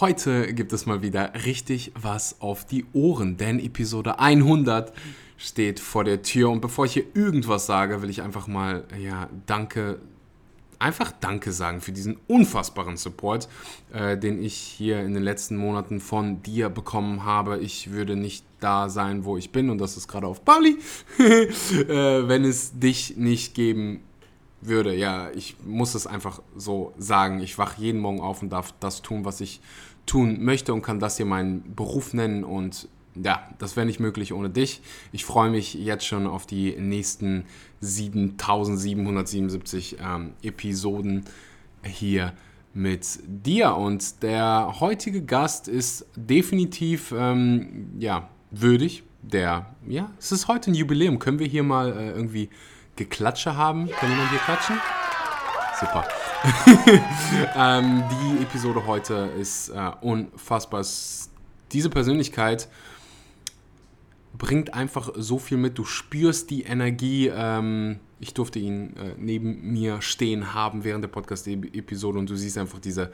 heute gibt es mal wieder richtig was auf die Ohren, denn Episode 100 steht vor der Tür. Und bevor ich hier irgendwas sage, will ich einfach mal, ja, danke, einfach Danke sagen für diesen unfassbaren Support, äh, den ich hier in den letzten Monaten von dir bekommen habe. Ich würde nicht da sein, wo ich bin, und das ist gerade auf Bali, äh, wenn es dich nicht geben würde. Ja, ich muss es einfach so sagen. Ich wache jeden Morgen auf und darf das tun, was ich tun möchte und kann das hier meinen Beruf nennen und ja, das wäre nicht möglich ohne dich. Ich freue mich jetzt schon auf die nächsten 7777 ähm, Episoden hier mit dir. Und der heutige Gast ist definitiv ähm, ja, würdig. Der, ja, es ist heute ein Jubiläum. Können wir hier mal äh, irgendwie Geklatsche haben? Kann jemand hier klatschen? Super. ähm, die Episode heute ist äh, unfassbar. Diese Persönlichkeit bringt einfach so viel mit. Du spürst die Energie. Ähm, ich durfte ihn äh, neben mir stehen haben während der Podcast-Episode und du siehst einfach diese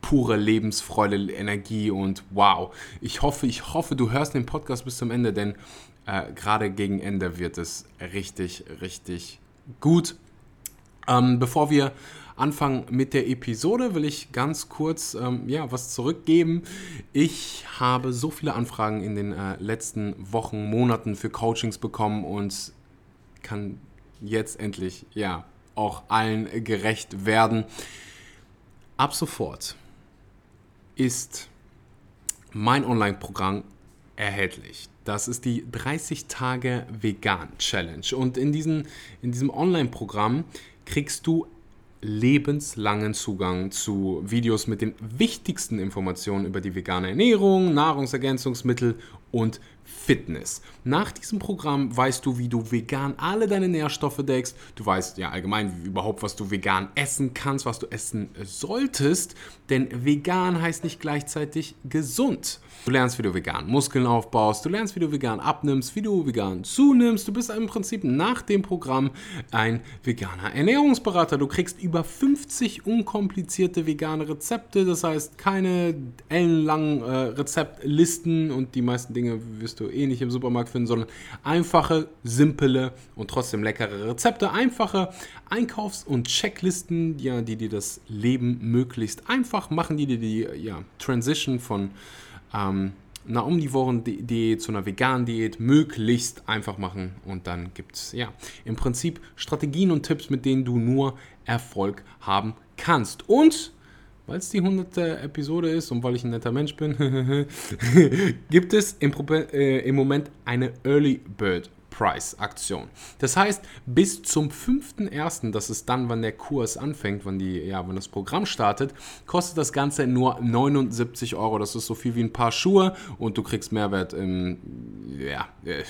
pure Lebensfreude, Energie und wow. Ich hoffe, ich hoffe, du hörst den Podcast bis zum Ende, denn äh, gerade gegen Ende wird es richtig, richtig gut. Ähm, bevor wir anfangen mit der Episode, will ich ganz kurz ähm, ja, was zurückgeben. Ich habe so viele Anfragen in den äh, letzten Wochen, Monaten für Coachings bekommen und kann jetzt endlich ja auch allen gerecht werden. Ab sofort ist mein Online-Programm erhältlich. Das ist die 30 Tage Vegan Challenge. Und in, diesen, in diesem Online-Programm kriegst du lebenslangen Zugang zu Videos mit den wichtigsten Informationen über die vegane Ernährung, Nahrungsergänzungsmittel und Fitness. Nach diesem Programm weißt du, wie du vegan alle deine Nährstoffe deckst. Du weißt ja allgemein überhaupt, was du vegan essen kannst, was du essen solltest. Denn vegan heißt nicht gleichzeitig gesund. Du lernst, wie du vegan Muskeln aufbaust, du lernst, wie du vegan abnimmst, wie du vegan zunimmst. Du bist im Prinzip nach dem Programm ein veganer Ernährungsberater. Du kriegst über 50 unkomplizierte vegane Rezepte, das heißt keine ellenlangen äh, Rezeptlisten und die meisten Dinge wirst du eh nicht im Supermarkt finden, sondern einfache, simple und trotzdem leckere Rezepte, einfache Einkaufs- und Checklisten, ja, die dir das Leben möglichst einfach machen, die dir die ja, Transition von ähm, einer omnivoren Diät zu einer veganen Diät möglichst einfach machen. Und dann gibt es ja im Prinzip Strategien und Tipps, mit denen du nur Erfolg haben kannst. Und weil es die 100. Episode ist und weil ich ein netter Mensch bin, gibt es im, äh, im Moment eine Early Bird Price-Aktion. Das heißt, bis zum 5.1., das ist dann, wann der Kurs anfängt, wann, die, ja, wann das Programm startet, kostet das Ganze nur 79 Euro. Das ist so viel wie ein paar Schuhe und du kriegst Mehrwert im, ja, äh,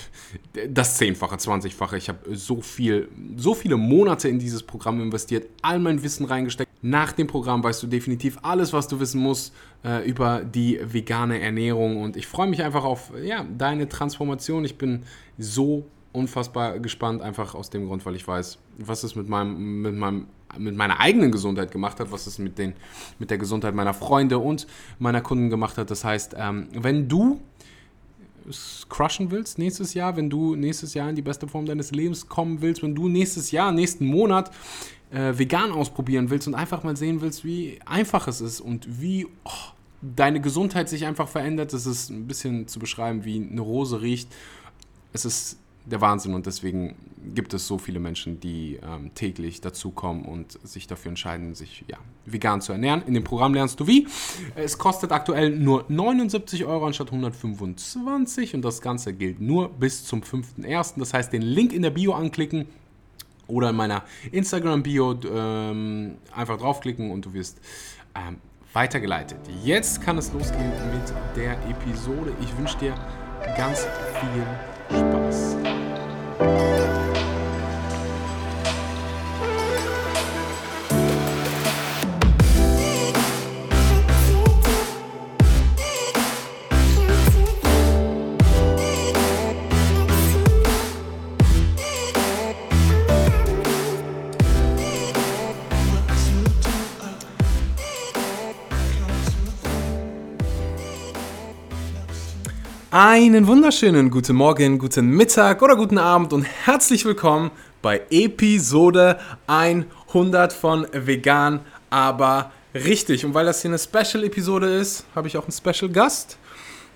das Zehnfache, 20-fache. Ich habe so viel, so viele Monate in dieses Programm investiert, all mein Wissen reingesteckt. Nach dem Programm weißt du definitiv alles, was du wissen musst äh, über die vegane Ernährung und ich freue mich einfach auf ja, deine Transformation. Ich bin so unfassbar gespannt, einfach aus dem Grund, weil ich weiß, was es mit, meinem, mit, meinem, mit meiner eigenen Gesundheit gemacht hat, was es mit, den, mit der Gesundheit meiner Freunde und meiner Kunden gemacht hat. Das heißt, ähm, wenn du es crushen willst nächstes Jahr, wenn du nächstes Jahr in die beste Form deines Lebens kommen willst, wenn du nächstes Jahr, nächsten Monat äh, vegan ausprobieren willst und einfach mal sehen willst, wie einfach es ist und wie oh, deine Gesundheit sich einfach verändert, das ist ein bisschen zu beschreiben, wie eine Rose riecht. Es ist der Wahnsinn und deswegen gibt es so viele Menschen, die ähm, täglich dazukommen und sich dafür entscheiden, sich ja, vegan zu ernähren. In dem Programm lernst du wie. Es kostet aktuell nur 79 Euro anstatt 125 und das Ganze gilt nur bis zum 5.1. Das heißt, den Link in der Bio anklicken oder in meiner Instagram-Bio ähm, einfach draufklicken und du wirst ähm, weitergeleitet. Jetzt kann es losgehen mit der Episode. Ich wünsche dir ganz viel Spaß. 啊。Einen wunderschönen guten Morgen, guten Mittag oder guten Abend und herzlich willkommen bei Episode 100 von Vegan, aber richtig. Und weil das hier eine Special-Episode ist, habe ich auch einen Special-Gast.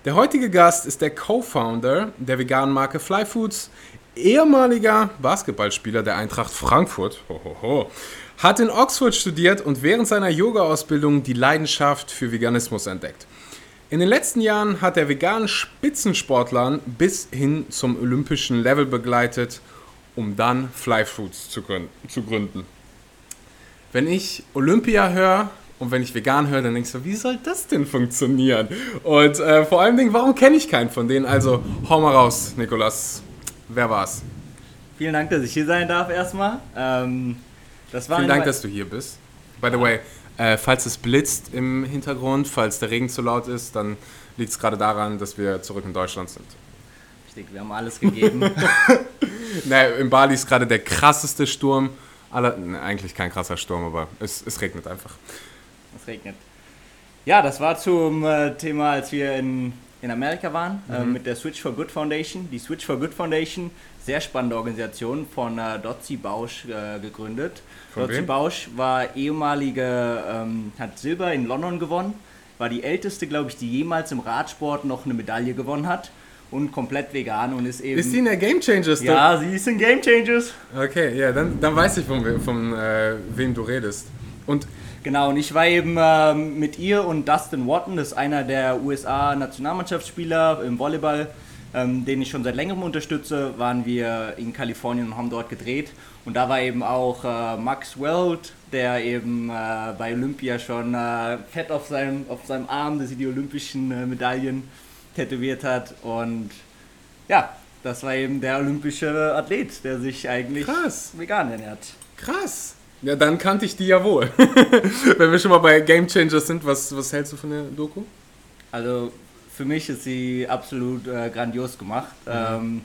Der heutige Gast ist der Co-Founder der veganen Marke Flyfoods, ehemaliger Basketballspieler der Eintracht Frankfurt, Hohoho, hat in Oxford studiert und während seiner Yoga-Ausbildung die Leidenschaft für Veganismus entdeckt. In den letzten Jahren hat er veganen Spitzensportlern bis hin zum olympischen Level begleitet, um dann Fly Foods zu gründen. Wenn ich Olympia höre und wenn ich vegan höre, dann denkst du, wie soll das denn funktionieren? Und äh, vor allem, warum kenne ich keinen von denen? Also hau mal raus, Nikolas. Wer war's? Vielen Dank, dass ich hier sein darf erstmal. Ähm, Vielen Dank, dass du hier bist. By the way, äh, falls es blitzt im Hintergrund, falls der Regen zu laut ist, dann liegt es gerade daran, dass wir zurück in Deutschland sind. Richtig, wir haben alles gegeben. naja, in Bali ist gerade der krasseste Sturm. Aller, ne, eigentlich kein krasser Sturm, aber es, es regnet einfach. Es regnet. Ja, das war zum äh, Thema, als wir in, in Amerika waren, äh, mhm. äh, mit der Switch for Good Foundation. Die Switch for Good Foundation, sehr spannende Organisation, von äh, Dotzi Bausch äh, gegründet. Von Dotzi Bausch war ehemalige, ähm, hat Silber in London gewonnen, war die älteste, glaube ich, die jemals im Radsport noch eine Medaille gewonnen hat und komplett vegan und ist eben. Ist sie in der Game Changers? Ja, sie ist in Game Changers. Okay, ja, dann, dann weiß ich, von, von äh, wem du redest. Und Genau, und ich war eben äh, mit ihr und Dustin Watton, das ist einer der USA-Nationalmannschaftsspieler im Volleyball, ähm, den ich schon seit längerem unterstütze, waren wir in Kalifornien und haben dort gedreht. Und da war eben auch äh, Max Weld, der eben äh, bei Olympia schon äh, fett auf seinem, auf seinem Arm, dass sie die olympischen äh, Medaillen tätowiert hat. Und ja, das war eben der olympische Athlet, der sich eigentlich Krass. vegan ernährt. Krass. Ja, dann kannte ich die ja wohl. Wenn wir schon mal bei Game Changers sind, was, was hältst du von der Doku? Also für mich ist sie absolut äh, grandios gemacht. Mhm. Ähm,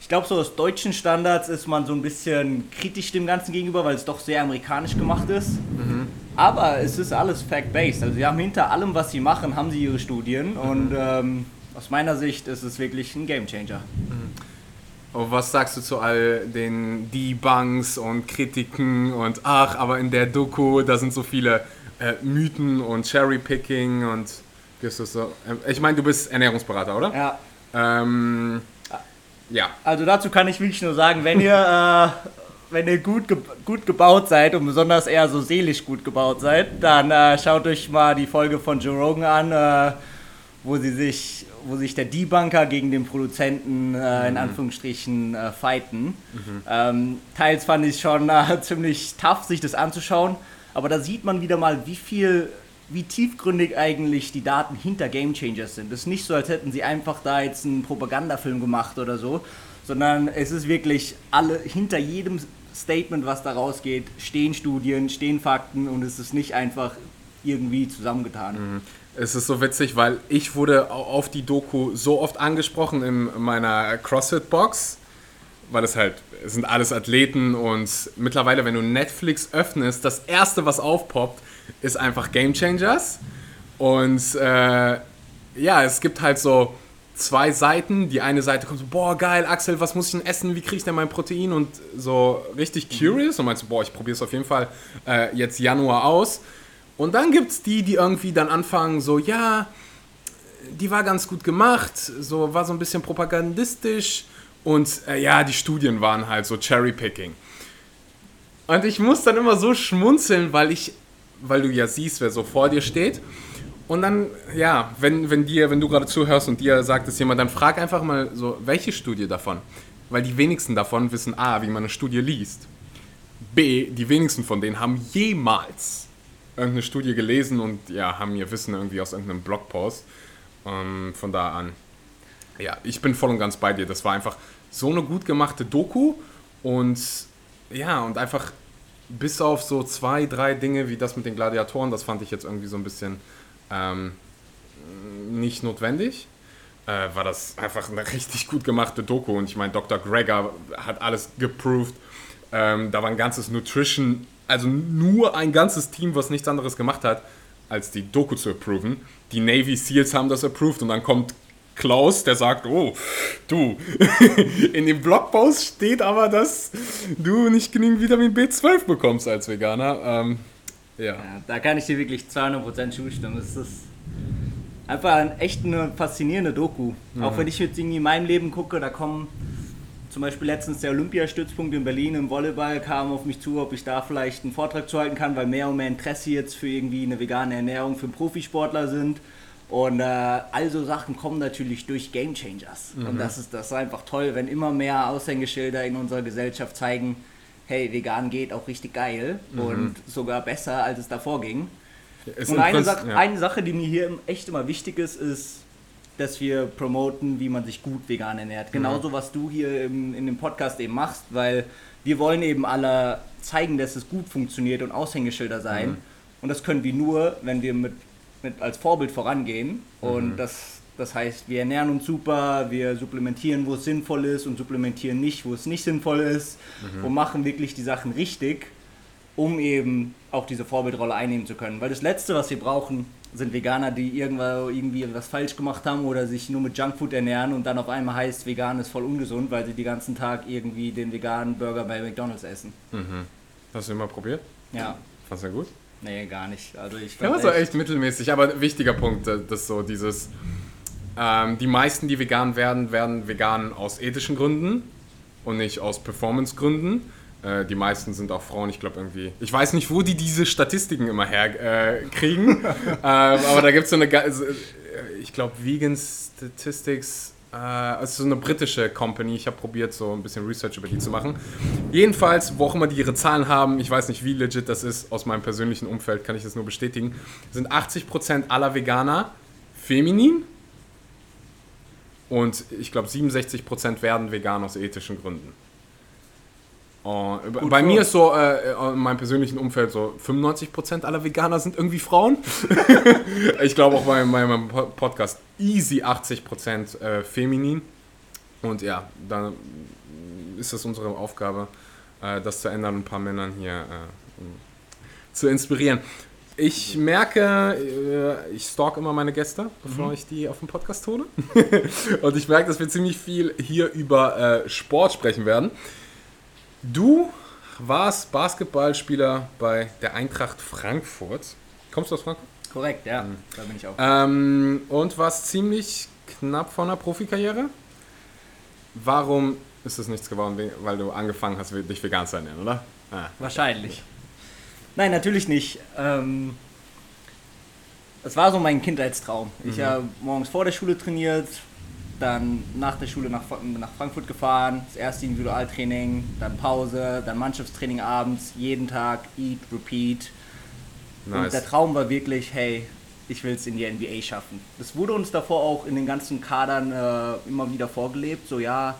ich glaube, so aus deutschen Standards ist man so ein bisschen kritisch dem Ganzen gegenüber, weil es doch sehr amerikanisch gemacht ist. Mhm. Aber es ist alles fact-based. Also sie haben hinter allem, was sie machen, haben sie ihre Studien. Mhm. Und ähm, aus meiner Sicht ist es wirklich ein Gamechanger. Mhm. Und was sagst du zu all den Debunks und Kritiken und ach, aber in der Doku, da sind so viele äh, Mythen und Cherry-Picking und gehst du so. Äh, ich meine, du bist Ernährungsberater, oder? Ja. Ähm, ja. Also dazu kann ich wirklich nur sagen, wenn ihr, äh, wenn ihr gut, ge gut gebaut seid und besonders eher so seelisch gut gebaut seid, dann äh, schaut euch mal die Folge von Joe Rogan an, äh, wo sie sich wo sich der Debunker gegen den Produzenten äh, in mhm. Anführungsstrichen äh, fighten. Mhm. Ähm, teils fand ich schon äh, ziemlich tough, sich das anzuschauen, aber da sieht man wieder mal, wie viel, wie tiefgründig eigentlich die Daten hinter Game Changers sind. Es ist nicht so, als hätten sie einfach da jetzt einen Propagandafilm gemacht oder so, sondern es ist wirklich alle hinter jedem Statement, was da rausgeht, stehen Studien, stehen Fakten und es ist nicht einfach irgendwie zusammengetan. Mhm. Es ist so witzig, weil ich wurde auf die Doku so oft angesprochen in meiner CrossFit-Box, weil es halt, es sind alles Athleten und mittlerweile, wenn du Netflix öffnest, das erste, was aufpoppt, ist einfach Game Changers. Und äh, ja, es gibt halt so zwei Seiten. Die eine Seite kommt so, boah, geil, Axel, was muss ich denn essen? Wie kriege ich denn mein Protein? Und so richtig curious und meinst so, boah, ich probiere es auf jeden Fall äh, jetzt Januar aus. Und dann gibt es die, die irgendwie dann anfangen, so, ja, die war ganz gut gemacht, so war so ein bisschen propagandistisch und äh, ja, die Studien waren halt so Cherry-Picking. Und ich muss dann immer so schmunzeln, weil ich, weil du ja siehst, wer so vor dir steht. Und dann, ja, wenn, wenn dir, wenn du gerade zuhörst und dir sagt es jemand, dann frag einfach mal so, welche Studie davon? Weil die wenigsten davon wissen A, wie man eine Studie liest. B, die wenigsten von denen haben jemals irgendeine Studie gelesen und ja, haben ihr Wissen irgendwie aus irgendeinem Blogpost. Ähm, von da an, ja, ich bin voll und ganz bei dir. Das war einfach so eine gut gemachte Doku und ja, und einfach bis auf so zwei, drei Dinge wie das mit den Gladiatoren, das fand ich jetzt irgendwie so ein bisschen ähm, nicht notwendig. Äh, war das einfach eine richtig gut gemachte Doku und ich meine, Dr. Gregor hat alles geproved. Ähm, da war ein ganzes Nutrition also nur ein ganzes Team, was nichts anderes gemacht hat, als die Doku zu approven. Die Navy SEALs haben das approved und dann kommt Klaus, der sagt, oh, du, in dem Blogpost steht aber, dass du nicht genügend Vitamin B12 bekommst als Veganer. Ähm, ja. ja. Da kann ich dir wirklich 200% zustimmen. Es ist einfach ein, echt eine faszinierende Doku. Mhm. Auch wenn ich jetzt irgendwie in meinem Leben gucke, da kommen zum Beispiel letztens der Olympiastützpunkt in Berlin im Volleyball kam auf mich zu, ob ich da vielleicht einen Vortrag zu halten kann, weil mehr und mehr Interesse jetzt für irgendwie eine vegane Ernährung für Profisportler sind. Und äh, all so Sachen kommen natürlich durch Game Changers. Mhm. Und das ist, das ist einfach toll, wenn immer mehr Aushängeschilder in unserer Gesellschaft zeigen, hey, vegan geht auch richtig geil mhm. und sogar besser, als es davor ging. Es und eine, Sa ja. eine Sache, die mir hier echt immer wichtig ist, ist, dass wir promoten, wie man sich gut vegan ernährt. Genauso, was du hier im, in dem Podcast eben machst, weil wir wollen eben alle zeigen, dass es gut funktioniert und Aushängeschilder sein. Mhm. Und das können wir nur, wenn wir mit, mit als Vorbild vorangehen. Und mhm. das, das heißt, wir ernähren uns super, wir supplementieren, wo es sinnvoll ist und supplementieren nicht, wo es nicht sinnvoll ist mhm. und machen wirklich die Sachen richtig, um eben auch diese Vorbildrolle einnehmen zu können. Weil das Letzte, was wir brauchen, sind Veganer, die irgendwo irgendwie was falsch gemacht haben oder sich nur mit Junkfood ernähren und dann auf einmal heißt, vegan ist voll ungesund, weil sie den ganzen Tag irgendwie den veganen Burger bei McDonalds essen. Mhm. Hast du immer probiert? Ja. Fandest du gut? Nee, gar nicht. Also ich ja, so echt mittelmäßig, aber wichtiger Punkt, äh, dass so dieses, ähm, die meisten, die vegan werden, werden vegan aus ethischen Gründen und nicht aus Performance-Gründen. Äh, die meisten sind auch Frauen, ich glaube irgendwie. Ich weiß nicht, wo die diese Statistiken immer herkriegen, äh, äh, aber da gibt es so eine, äh, ich glaube, Vegan Statistics, äh, es ist so eine britische Company. Ich habe probiert, so ein bisschen Research über die zu machen. Jedenfalls, wo auch immer die ihre Zahlen haben, ich weiß nicht, wie legit das ist, aus meinem persönlichen Umfeld kann ich das nur bestätigen, sind 80% aller Veganer feminin. Und ich glaube, 67% werden vegan aus ethischen Gründen. Oh, bei mir ist so, äh, in meinem persönlichen Umfeld, so 95% aller Veganer sind irgendwie Frauen. ich glaube auch bei, bei, meinem Podcast easy 80% äh, feminin. Und ja, dann ist es unsere Aufgabe, äh, das zu ändern und ein paar Männern hier äh, zu inspirieren. Ich merke, äh, ich stalk immer meine Gäste, bevor mhm. ich die auf dem Podcast hole. und ich merke, dass wir ziemlich viel hier über äh, Sport sprechen werden. Du warst Basketballspieler bei der Eintracht Frankfurt. Kommst du aus Frankfurt? Korrekt, ja. Mhm. Da bin ich auch. Ähm, und warst ziemlich knapp vor einer Profikarriere. Warum ist es nichts geworden? Weil du angefangen hast, dich vegan zu ernähren, oder? Ah. Wahrscheinlich. Nein, natürlich nicht. Ähm, das war so mein Kindheitstraum. Ich mhm. habe morgens vor der Schule trainiert, dann nach der Schule nach, nach Frankfurt gefahren, das erste Individualtraining, dann Pause, dann Mannschaftstraining abends, jeden Tag, eat, repeat. Nice. Und der Traum war wirklich, hey, ich will es in die NBA schaffen. Das wurde uns davor auch in den ganzen Kadern äh, immer wieder vorgelebt, so ja,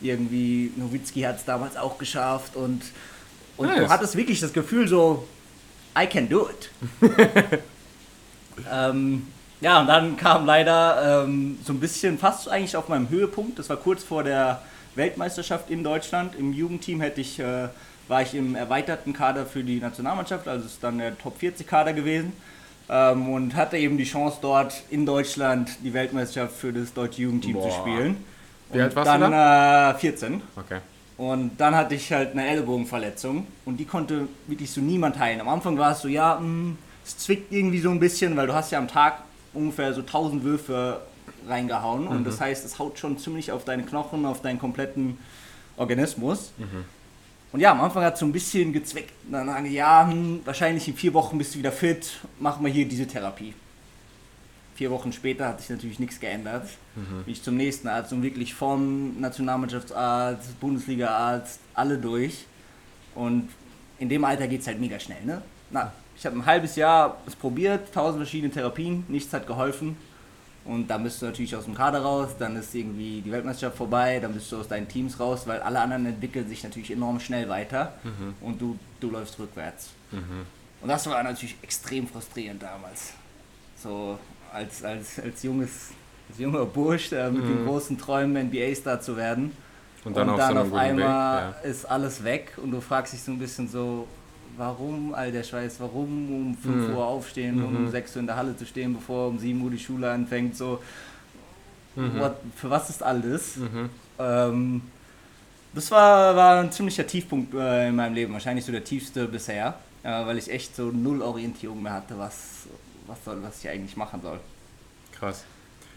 irgendwie Nowitzki hat es damals auch geschafft und, und nice. du hattest wirklich das Gefühl so, I can do it. ähm, ja, und dann kam leider ähm, so ein bisschen fast eigentlich auf meinem Höhepunkt. Das war kurz vor der Weltmeisterschaft in Deutschland. Im Jugendteam hätte ich, äh, war ich im erweiterten Kader für die Nationalmannschaft, also ist dann der Top 40 Kader gewesen. Ähm, und hatte eben die Chance dort in Deutschland die Weltmeisterschaft für das deutsche Jugendteam Boah. zu spielen. Wie alt warst dann, du da? Äh, 14. Okay. Und dann hatte ich halt eine Ellbogenverletzung und die konnte wirklich so niemand heilen. Am Anfang war es so, ja, mh, hm, es zwickt irgendwie so ein bisschen, weil du hast ja am Tag ungefähr so 1000 Würfe reingehauen mhm. und das heißt, es haut schon ziemlich auf deine Knochen, auf deinen kompletten Organismus. Mhm. Und ja, am Anfang hat es so ein bisschen gezwickt. Dann sagen ja, hm, wahrscheinlich in vier Wochen bist du wieder fit, machen wir hier diese Therapie. Vier Wochen später hat sich natürlich nichts geändert. Mhm. Bin ich zum nächsten Arzt und wirklich vom Nationalmannschaftsarzt, Bundesliga-Arzt, alle durch. Und in dem Alter geht es halt mega schnell, ne? Na, ich habe ein halbes Jahr es probiert, tausend verschiedene Therapien, nichts hat geholfen. Und dann bist du natürlich aus dem Kader raus, dann ist irgendwie die Weltmeisterschaft vorbei, dann bist du aus deinen Teams raus, weil alle anderen entwickeln sich natürlich enorm schnell weiter mhm. und du, du läufst rückwärts. Mhm. Und das war natürlich extrem frustrierend damals. So als, als, als, junges, als junger Bursch äh, mit mhm. den großen Träumen, NBA-Star zu werden. Und dann, und dann auf, so auf einmal ja. ist alles weg und du fragst dich so ein bisschen so, warum all der Scheiß, warum um 5 mhm. Uhr aufstehen um 6 mhm. Uhr in der Halle zu stehen, bevor um 7 Uhr die Schule anfängt, so. Mhm. What, für was ist alles? Mhm. Ähm, das war, war ein ziemlicher Tiefpunkt äh, in meinem Leben, wahrscheinlich so der tiefste bisher, äh, weil ich echt so null Orientierung mehr hatte, was, was, soll, was ich eigentlich machen soll. Krass.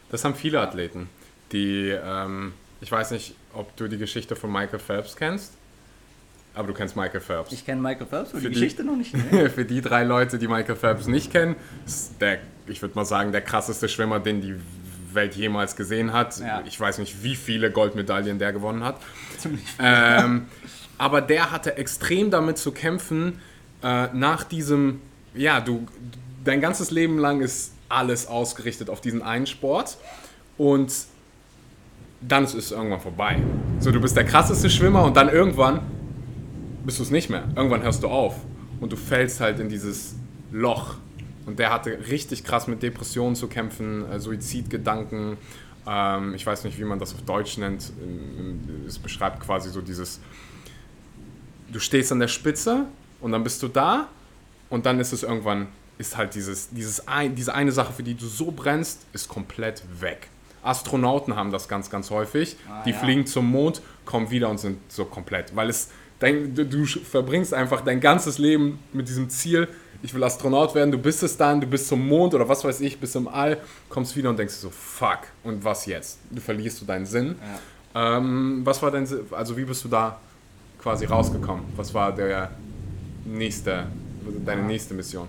Das haben viele Athleten, die, ähm, ich weiß nicht, ob du die Geschichte von Michael Phelps kennst. Aber du kennst Michael Phelps. Ich kenne Michael Phelps und die, die Geschichte noch nicht. Nee. für die drei Leute, die Michael Phelps nicht kennen, ist der, ich würde mal sagen, der krasseste Schwimmer, den die Welt jemals gesehen hat. Ja. Ich weiß nicht, wie viele Goldmedaillen der gewonnen hat. Ähm, aber der hatte extrem damit zu kämpfen, äh, nach diesem, ja, du, dein ganzes Leben lang ist alles ausgerichtet auf diesen einen Sport und dann ist es irgendwann vorbei. So, du bist der krasseste Schwimmer und dann irgendwann bist du es nicht mehr. Irgendwann hörst du auf und du fällst halt in dieses Loch. Und der hatte richtig krass mit Depressionen zu kämpfen, äh, Suizidgedanken. Ähm, ich weiß nicht, wie man das auf Deutsch nennt. Es beschreibt quasi so dieses, du stehst an der Spitze und dann bist du da und dann ist es irgendwann, ist halt dieses, dieses ein, diese eine Sache, für die du so brennst, ist komplett weg. Astronauten haben das ganz, ganz häufig. Ah, die ja. fliegen zum Mond, kommen wieder und sind so komplett, weil es dein, du, du, verbringst einfach dein ganzes Leben mit diesem Ziel, ich will Astronaut werden, du bist es dann, du bist zum Mond oder was weiß ich, bist im All, kommst wieder und denkst so, fuck, und was jetzt? Du verlierst du deinen Sinn. Ja. Ähm, was war dein, also wie bist du da quasi rausgekommen? Was war der nächste, deine nächste Mission?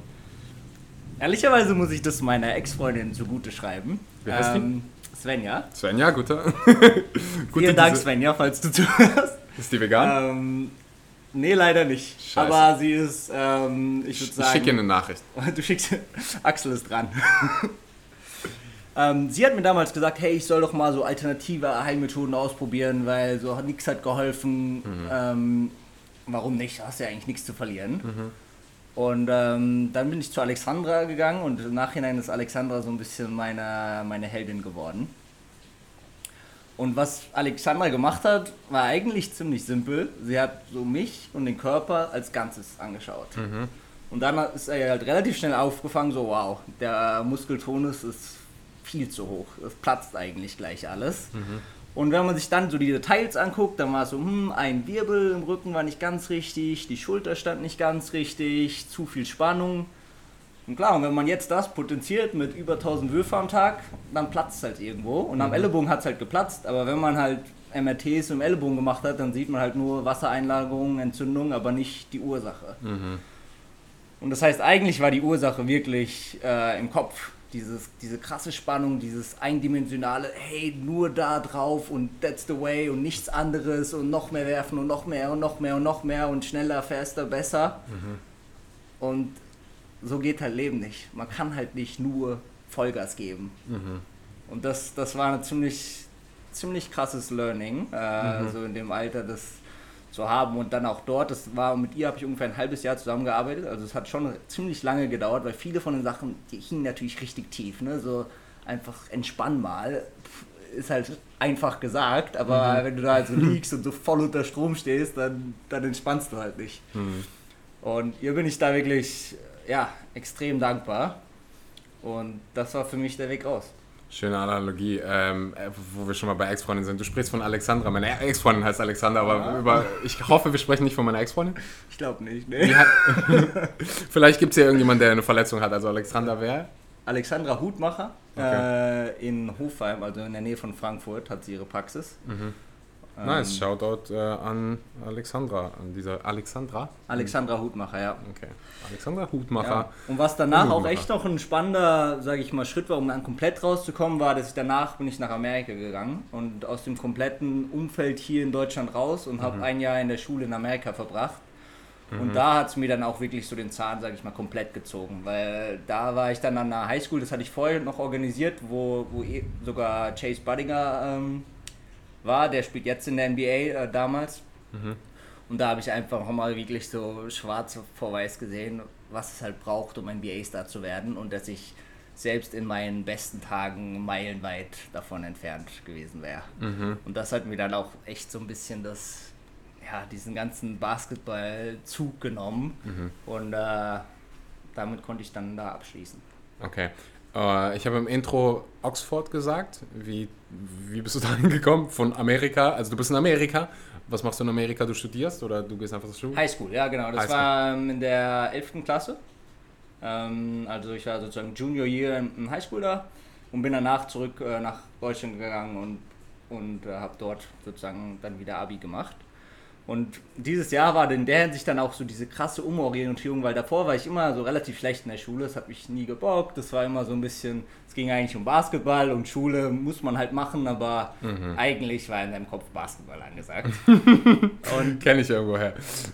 Ehrlicherweise muss ich das meiner Ex-Freundin zugute schreiben. Wie heißt ähm, die? Svenja. Svenja, guter. Gute Vielen Dank, Svenja, falls du zuhörst. Ist die vegan? Ähm, nee, leider nicht. Scheiße. Aber sie ist, ähm, ich würde sagen. Ich schicke ihr eine Nachricht. Du schickst, Axel ist dran. ähm, sie hat mir damals gesagt, hey, ich soll doch mal so alternative Heilmethoden ausprobieren, weil so nichts hat geholfen. Mhm. Ähm, warum nicht? Hast ja eigentlich nichts zu verlieren. Mhm. Und ähm, dann bin ich zu Alexandra gegangen und im Nachhinein ist Alexandra so ein bisschen meine, meine Heldin geworden. Und was Alexandra gemacht hat, war eigentlich ziemlich simpel. Sie hat so mich und den Körper als Ganzes angeschaut. Mhm. Und dann ist er halt relativ schnell aufgefangen, so wow, der Muskeltonus ist viel zu hoch. Es platzt eigentlich gleich alles. Mhm. Und wenn man sich dann so die Details anguckt, dann war es so, hm, ein Wirbel im Rücken war nicht ganz richtig, die Schulter stand nicht ganz richtig, zu viel Spannung. Und klar, und wenn man jetzt das potenziert mit über 1000 Würfe am Tag, dann platzt es halt irgendwo. Und am mhm. Ellenbogen hat es halt geplatzt. Aber wenn man halt MRTs im Ellenbogen gemacht hat, dann sieht man halt nur Wassereinlagerungen, Entzündungen, aber nicht die Ursache. Mhm. Und das heißt, eigentlich war die Ursache wirklich äh, im Kopf. Dieses, diese krasse Spannung, dieses eindimensionale, hey, nur da drauf und that's the way und nichts anderes und noch mehr werfen und noch mehr und noch mehr und noch mehr und schneller, faster, besser. Mhm. Und so geht halt Leben nicht. Man kann halt nicht nur Vollgas geben. Mhm. Und das, das war ein ziemlich, ziemlich krasses Learning, äh, mhm. so in dem Alter das zu haben und dann auch dort, das war mit ihr habe ich ungefähr ein halbes Jahr zusammengearbeitet, also es hat schon ziemlich lange gedauert, weil viele von den Sachen, die hingen natürlich richtig tief, ne? so einfach entspann mal, ist halt einfach gesagt, aber mhm. wenn du da halt so liegst und so voll unter Strom stehst, dann, dann entspannst du halt nicht. Mhm. Und ihr bin ich da wirklich ja, extrem dankbar. Und das war für mich der Weg raus. Schöne Analogie, ähm, äh, wo wir schon mal bei Ex-Freundin sind. Du sprichst von Alexandra. Meine Ex-Freundin heißt Alexandra, aber ja. über, ich hoffe, wir sprechen nicht von meiner Ex-Freundin. Ich glaube nicht, nee. Vielleicht gibt es ja irgendjemanden, der eine Verletzung hat. Also Alexandra wer? Alexandra Hutmacher okay. äh, in Hofheim, also in der Nähe von Frankfurt, hat sie ihre Praxis. Mhm. Nice, ähm, Shoutout äh, an Alexandra, an dieser Alexandra? Alexandra Hutmacher, ja. Okay, Alexandra Hutmacher. Ja. Und was danach auch echt noch ein spannender, sage ich mal, Schritt war, um dann komplett rauszukommen, war, dass ich danach bin ich nach Amerika gegangen und aus dem kompletten Umfeld hier in Deutschland raus und mhm. habe ein Jahr in der Schule in Amerika verbracht. Und mhm. da hat es mir dann auch wirklich so den Zahn, sage ich mal, komplett gezogen. Weil da war ich dann an einer Highschool, das hatte ich vorher noch organisiert, wo, wo eh sogar Chase Buddinger ähm, war. Der spielt jetzt in der NBA äh, damals. Mhm. Und da habe ich einfach nochmal wirklich so schwarz vor weiß gesehen, was es halt braucht, um NBA-Star zu werden. Und dass ich selbst in meinen besten Tagen meilenweit davon entfernt gewesen wäre. Mhm. Und das hat mir dann auch echt so ein bisschen das, ja, diesen ganzen Basketball-Zug genommen. Mhm. Und äh, damit konnte ich dann da abschließen. Okay. Äh, ich habe im Intro Oxford gesagt. Wie, wie bist du da hingekommen? Von Amerika? Also du bist in Amerika. Was machst du in Amerika? Du studierst oder du gehst einfach zur Schule? Highschool, ja genau. Das war ähm, in der 11. Klasse. Ähm, also ich war sozusagen Junior Year im Highschool da und bin danach zurück äh, nach Deutschland gegangen und, und äh, habe dort sozusagen dann wieder Abi gemacht. Und dieses Jahr war in der Hinsicht dann auch so diese krasse Umorientierung, weil davor war ich immer so relativ schlecht in der Schule, das hat mich nie gebockt, das war immer so ein bisschen, es ging eigentlich um Basketball und Schule muss man halt machen, aber eigentlich war in deinem Kopf Basketball angesagt. und Kenne ich irgendwoher.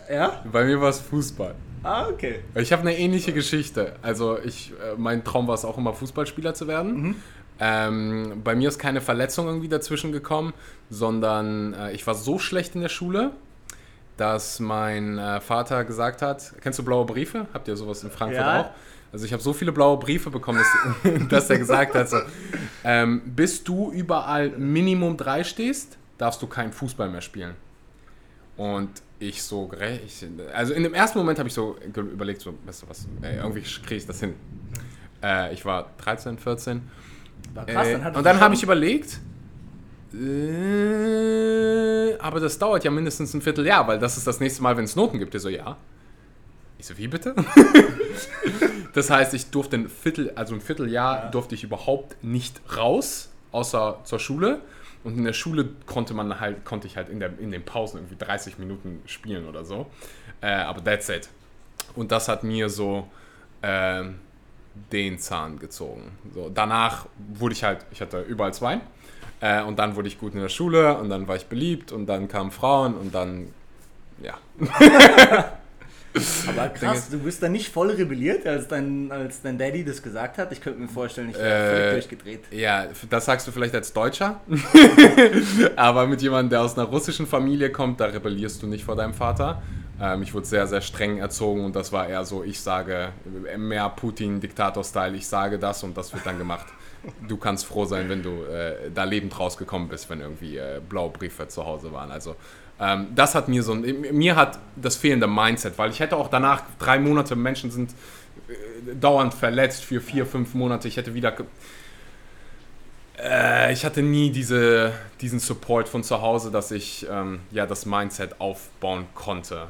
ja? Bei mir war es Fußball. Ah, okay. Ich habe eine ähnliche Geschichte. Also ich, äh, mein Traum war es auch immer Fußballspieler zu werden. Ähm, bei mir ist keine Verletzung irgendwie dazwischen gekommen, sondern äh, ich war so schlecht in der Schule, dass mein äh, Vater gesagt hat, kennst du blaue Briefe? Habt ihr sowas in Frankfurt Ja. auch? Also ich habe so viele blaue Briefe bekommen, dass, dass er gesagt hat, so, ähm, bis du überall Minimum drei stehst, darfst du keinen Fußball mehr spielen. Und ich so, ich, also in dem ersten Moment habe ich so überlegt, so, weißt du was, ey, irgendwie kriege ich das hin. Äh, ich war 13, 14. War krass, äh, dann und dann habe ich überlegt, äh, aber das dauert ja mindestens ein Vierteljahr, weil das ist das nächste Mal, wenn es Noten gibt. Ich so, ja. Ich so, wie bitte? das heißt, ich durfte ein Viertel, also ein Vierteljahr Ja. durfte ich überhaupt nicht raus, außer zur Schule. Und in der Schule konnte man halt, konnte ich halt in, der, in den Pausen irgendwie 30 Minuten spielen oder so. Äh, aber that's it. Und das hat mir so ähm, den Zahn gezogen. So, danach wurde ich halt, ich hatte überall zwei. Äh, und dann wurde ich gut in der Schule und dann war ich beliebt und dann kamen Frauen und dann, ja. Aber krass, du bist da nicht voll rebelliert, als dein, als dein Daddy das gesagt hat. Ich könnte mir vorstellen, ich wäre Äh, völlig durchgedreht. Ja, das sagst du vielleicht als Deutscher. Aber mit jemandem, der aus einer russischen Familie kommt, da rebellierst du nicht vor deinem Vater. Ähm, ich wurde sehr, sehr streng erzogen und das war eher so, ich sage, mehr Putin-Diktator-Style, ich sage das und das wird dann gemacht. Du kannst froh sein, wenn du äh, da lebend rausgekommen bist, wenn irgendwie äh, blaue Briefe zu Hause waren. Also ähm, das hat mir so ein, mir hat das fehlende Mindset, weil ich hätte auch danach drei Monate, Menschen sind äh, dauernd verletzt für vier, fünf Monate, ich hätte wieder äh, ich hatte nie diese, diesen Support von zu Hause, dass ich ähm, ja, das Mindset aufbauen konnte.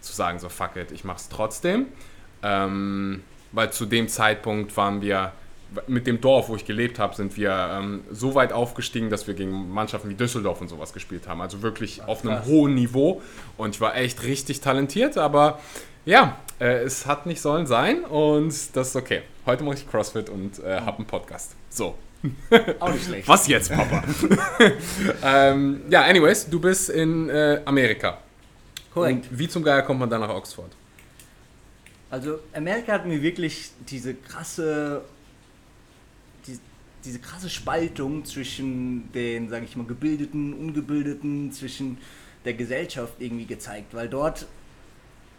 Zu sagen, so fuck it, ich mach's trotzdem. Ähm, weil zu dem Zeitpunkt waren wir, mit dem Dorf, wo ich gelebt habe, sind wir ähm, so weit aufgestiegen, dass wir gegen Mannschaften wie Düsseldorf und sowas gespielt haben. Also wirklich auf einem krass. hohen Niveau. Und ich war echt richtig talentiert, aber ja, äh, es hat nicht sollen sein und das ist okay. Heute mache ich CrossFit und äh, habe einen Podcast. So. Auch nicht schlecht. Was jetzt, Papa? ähm, ja, anyways, du bist in äh, Amerika. Korrekt. Und wie zum Geier kommt man dann nach Oxford? Also Amerika hat mir wirklich diese krasse, diese krasse Spaltung zwischen den, sage ich mal, gebildeten, ungebildeten, zwischen der Gesellschaft irgendwie gezeigt, weil dort,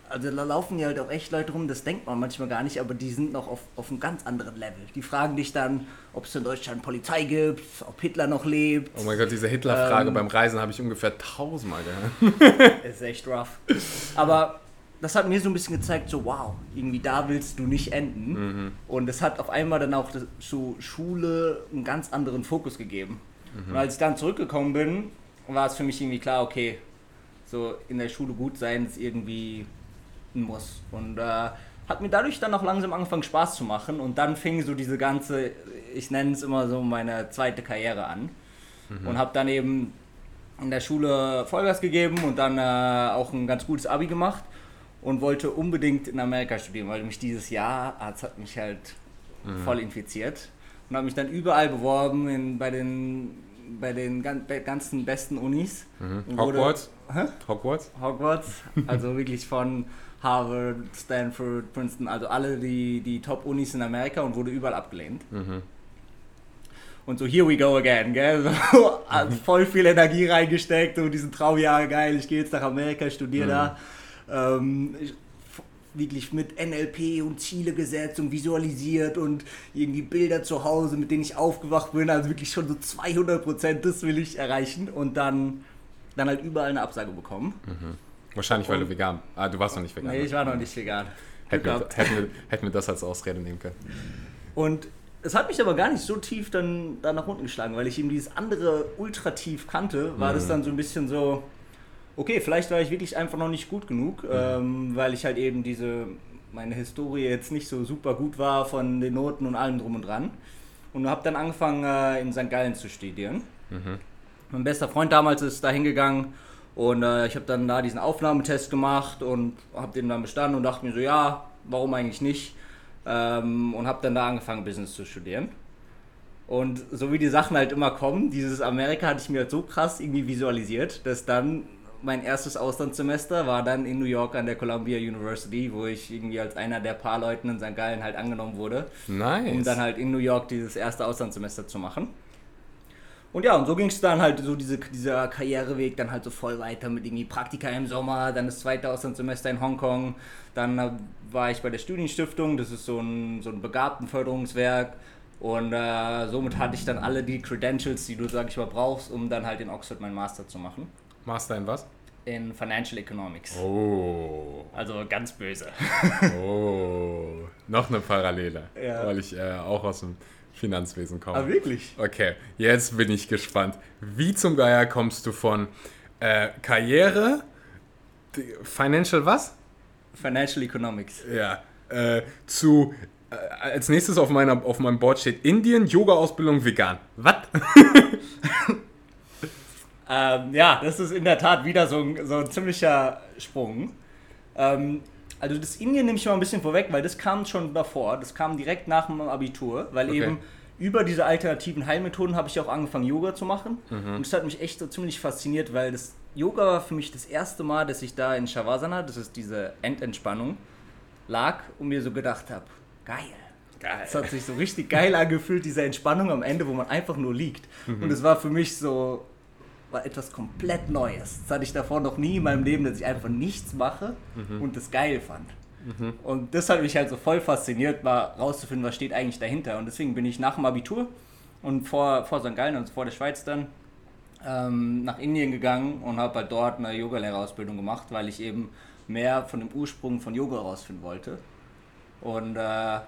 also da laufen ja halt auch echt Leute rum, das denkt man manchmal gar nicht, aber die sind noch auf, auf einem ganz anderen Level. Die fragen dich dann, ob es in Deutschland Polizei gibt, ob Hitler noch lebt. Oh mein Gott, diese Hitler-Frage Ähm. beim Reisen habe ich ungefähr tausendmal gehört. ist echt rough. Aber das hat mir so ein bisschen gezeigt, so wow, irgendwie da willst du nicht enden. Und es hat auf einmal dann auch so Schule einen ganz anderen Fokus gegeben. Und als ich dann zurückgekommen bin, war es für mich irgendwie klar, okay, so in der Schule gut sein ist irgendwie ein Muss. Und äh, hat mir dadurch dann auch langsam angefangen Spaß zu machen. Und dann fing so diese ganze, ich nenne es immer so meine zweite Karriere an. Und habe dann eben in der Schule Vollgas gegeben und dann äh, auch ein ganz gutes Abi gemacht und wollte unbedingt in Amerika studieren, weil mich dieses Jahr, es hat mich halt voll infiziert und habe mich dann überall beworben in, bei den bei den ganzen besten Unis. Und wurde- Hogwarts? Hä? Hogwarts? Hogwarts, also wirklich von Harvard, Stanford, Princeton, also alle die, die Top-Unis in Amerika und wurde überall abgelehnt. Und so, here we go again, gell? So, hat voll viel Energie reingesteckt und diesen Traum, ja geil, ich gehe jetzt nach Amerika, studiere da. Ähm, wirklich mit NLP und Ziele gesetzt und visualisiert und irgendwie Bilder zu Hause, mit denen ich aufgewacht bin, also wirklich schon so 200 Prozent, das will ich erreichen und dann, dann halt überall eine Absage bekommen. Wahrscheinlich, weil Und- du vegan Ah, du warst noch nicht vegan. Nee, ich war noch nicht vegan. Hätten wir, hätten, wir, hätten wir das als Ausrede nehmen können. Und es hat mich aber gar nicht so tief dann, dann nach unten geschlagen, weil ich eben dieses andere ultra tief kannte, war das dann so ein bisschen so, okay, vielleicht war ich wirklich einfach noch nicht gut genug, ähm, weil ich halt eben diese, meine Historie jetzt nicht so super gut war von den Noten und allem drum und dran. Und habe dann angefangen äh, in St. Gallen zu studieren. Mein bester Freund damals ist da hingegangen und äh, ich habe dann da diesen Aufnahmetest gemacht und habe den dann bestanden und dachte mir so, ja, warum eigentlich nicht? Ähm, und habe dann da angefangen, Business zu studieren. Und so wie die Sachen halt immer kommen, dieses Amerika hatte ich mir halt so krass irgendwie visualisiert, dass dann mein erstes Auslandssemester war dann in New York an der Columbia University, wo ich irgendwie als einer der paar Leuten in St. Gallen halt angenommen wurde, Nice. um dann halt in New York dieses erste Auslandssemester zu machen. Und ja, und so ging es dann halt so diese, dieser Karriereweg dann halt so voll weiter mit irgendwie Praktika im Sommer, dann das zweite Auslandssemester in Hongkong, dann äh, war ich bei der Studienstiftung, das ist so ein, so ein Begabtenförderungswerk und äh, somit hatte ich dann alle die Credentials, die du, sag ich mal, brauchst, um dann halt in Oxford meinen Master zu machen. Master in was? In Financial Economics. Oh. Also ganz böse. Oh. Noch eine Parallele. Ja. Weil ich äh, auch aus dem Finanzwesen komme. Ah, wirklich? Okay, jetzt bin ich gespannt. Wie zum Geier kommst du von äh, Karriere, Financial was? Financial Economics. Ja. Äh, zu äh, als nächstes auf, meiner, auf meinem Board steht Indien, Yoga-Ausbildung, vegan. Was? Ähm, ja, das ist in der Tat wieder so ein, so ein ziemlicher Sprung. Ähm, also das Indien nehme ich mal ein bisschen vorweg, weil das kam schon davor. Das kam direkt nach dem Abitur, weil Okay. eben über diese alternativen Heilmethoden habe ich auch angefangen, Yoga zu machen. Und das hat mich echt so ziemlich fasziniert, weil das Yoga war für mich das erste Mal, dass ich da in Shavasana, das ist diese Endentspannung, lag und mir so gedacht habe, geil. Geil. Es hat sich so richtig geil angefühlt, diese Entspannung am Ende, wo man einfach nur liegt. Mhm. Und es war für mich so, war etwas komplett Neues. Das hatte ich davor noch nie in meinem Leben, dass ich einfach nichts mache Mhm. und das geil fand. Und das hat mich halt so voll fasziniert, mal rauszufinden, was steht eigentlich dahinter. Und deswegen bin ich nach dem Abitur und vor, vor St. Gallen, also vor der Schweiz dann, ähm, nach Indien gegangen und habe halt dort eine Yogalehrerausbildung gemacht, weil ich eben mehr von dem Ursprung von Yoga herausfinden wollte. Und äh,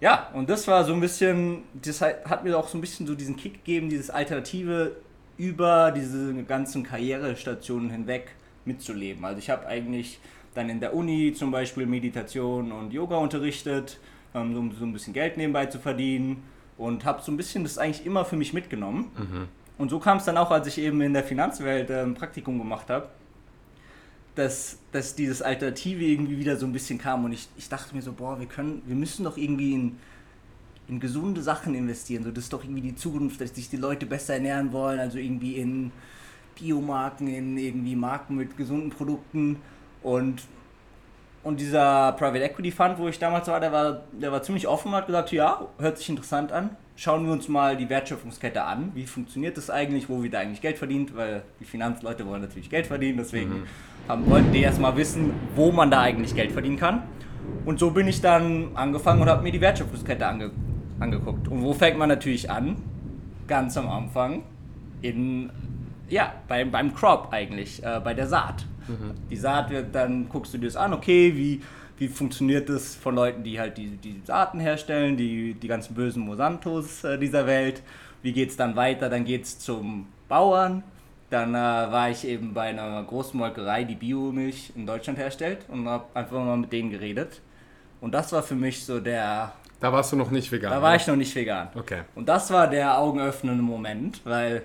ja, und das war so ein bisschen, das hat hat mir auch so ein bisschen so diesen Kick gegeben, dieses Alternative über diese ganzen Karrierestationen hinweg mitzuleben. Also ich habe eigentlich dann in der Uni zum Beispiel Meditation und Yoga unterrichtet, ähm, um so ein bisschen Geld nebenbei zu verdienen und habe so ein bisschen das eigentlich immer für mich mitgenommen. Und so kam es dann auch, als ich eben in der Finanzwelt ein Praktikum gemacht habe, dass, dass dieses Alternative irgendwie wieder so ein bisschen kam und ich, ich dachte mir so, boah, wir können, wir müssen doch irgendwie in, in gesunde Sachen investieren. So, das ist doch irgendwie die Zukunft, dass sich die Leute besser ernähren wollen, also irgendwie in Biomarken, in irgendwie Marken mit gesunden Produkten und und dieser Private Equity Fund, wo ich damals war, der war, der war ziemlich offen und hat gesagt, ja, hört sich interessant an. Schauen wir uns mal die Wertschöpfungskette an. Wie funktioniert das eigentlich? Wo wird da eigentlich Geld verdient? Weil die Finanzleute wollen natürlich Geld verdienen, deswegen haben, wollten die erstmal wissen, wo man da eigentlich Geld verdienen kann. Und so bin ich dann angefangen und habe mir die Wertschöpfungskette ange, angeguckt. Und wo fängt man natürlich an? Ganz am Anfang in, ja, beim, beim Crop eigentlich, äh, bei der Saat. Die Saat wird, dann guckst du dir das an, okay, wie, wie funktioniert das von Leuten, die halt die, die Saaten herstellen, die, die ganzen bösen Monsantos äh, dieser Welt. Wie geht es dann weiter? Dann geht es zum Bauern. Dann äh, war ich eben bei einer großen Molkerei, die Biomilch in Deutschland herstellt und habe einfach mal mit denen geredet. Und das war für mich so der, Da warst du noch nicht vegan. da war oder? ich noch nicht vegan. Okay. Und das war der augenöffnende Moment, weil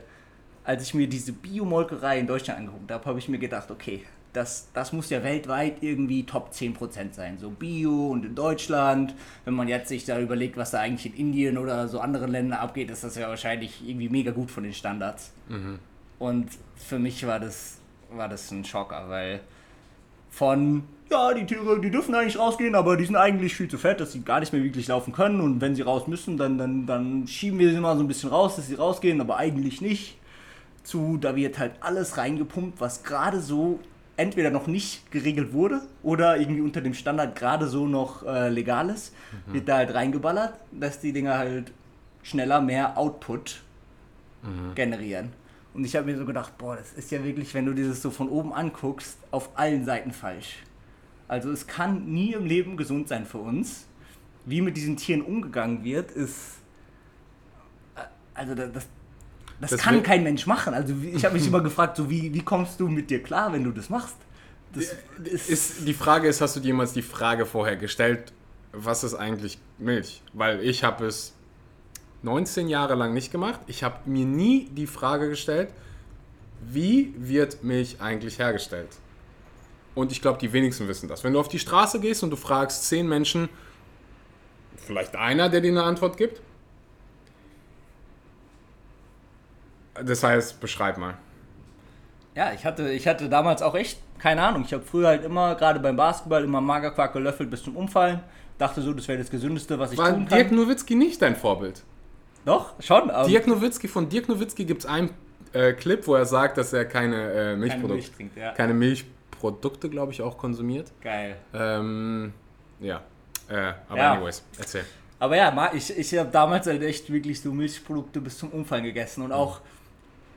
als ich mir diese Biomolkerei in Deutschland angeguckt habe, habe ich mir gedacht, okay, das, das muss ja weltweit irgendwie Top 10% sein. So Bio und in Deutschland. Wenn man jetzt sich da überlegt, was da eigentlich in Indien oder so anderen Ländern abgeht, ist das ja wahrscheinlich irgendwie mega gut von den Standards. Und für mich war das, war das ein Schocker, weil von, ja, die Tiere, die dürfen eigentlich rausgehen, aber die sind eigentlich viel zu fett, dass sie gar nicht mehr wirklich laufen können. Und wenn sie raus müssen, dann, dann, dann schieben wir sie mal so ein bisschen raus, dass sie rausgehen, aber eigentlich nicht. Zu, da wird halt alles reingepumpt, was gerade so entweder noch nicht geregelt wurde oder irgendwie unter dem Standard gerade so noch äh, legal ist, wird da halt reingeballert, dass die Dinger halt schneller mehr Output generieren. Und ich habe mir so gedacht, boah, das ist ja wirklich, wenn du dieses so von oben anguckst, auf allen Seiten falsch. Also es kann nie im Leben gesund sein für uns. Wie mit diesen Tieren umgegangen wird, ist, also das, das, das, Das kann kein Mensch machen. Also ich habe mich immer gefragt, so wie, wie kommst du mit dir klar, wenn du das machst? Das ist, Ist, die Frage ist, hast du dir jemals die Frage vorher gestellt, was ist eigentlich Milch? Weil ich habe es 19 Jahre lang nicht gemacht. Ich habe mir nie die Frage gestellt, wie wird Milch eigentlich hergestellt? Und ich glaube, die wenigsten wissen das. Wenn du auf die Straße gehst und du fragst zehn Menschen, vielleicht einer, der dir eine Antwort gibt. Das heißt, beschreib mal. Ja, ich hatte, ich hatte damals auch echt keine Ahnung. Ich habe früher halt immer, gerade beim Basketball, immer Magerquark gelöffelt bis zum Umfallen. Dachte so, das wäre das Gesündeste, was ich War tun kann. Dirk Nowitzki nicht dein Vorbild? Doch, schon. Aber Dirk Nowitzki, von Dirk Nowitzki gibt es einen äh, Clip, wo er sagt, dass er keine äh, keine Milchprodukte, Milch trinkt, ja. keine Milchprodukte, glaube ich, auch konsumiert. Geil. Ähm, ja, äh, aber Ja. anyways, erzähl. Aber ja, ma- ich, ich habe damals halt echt wirklich so Milchprodukte bis zum Umfallen gegessen. Und auch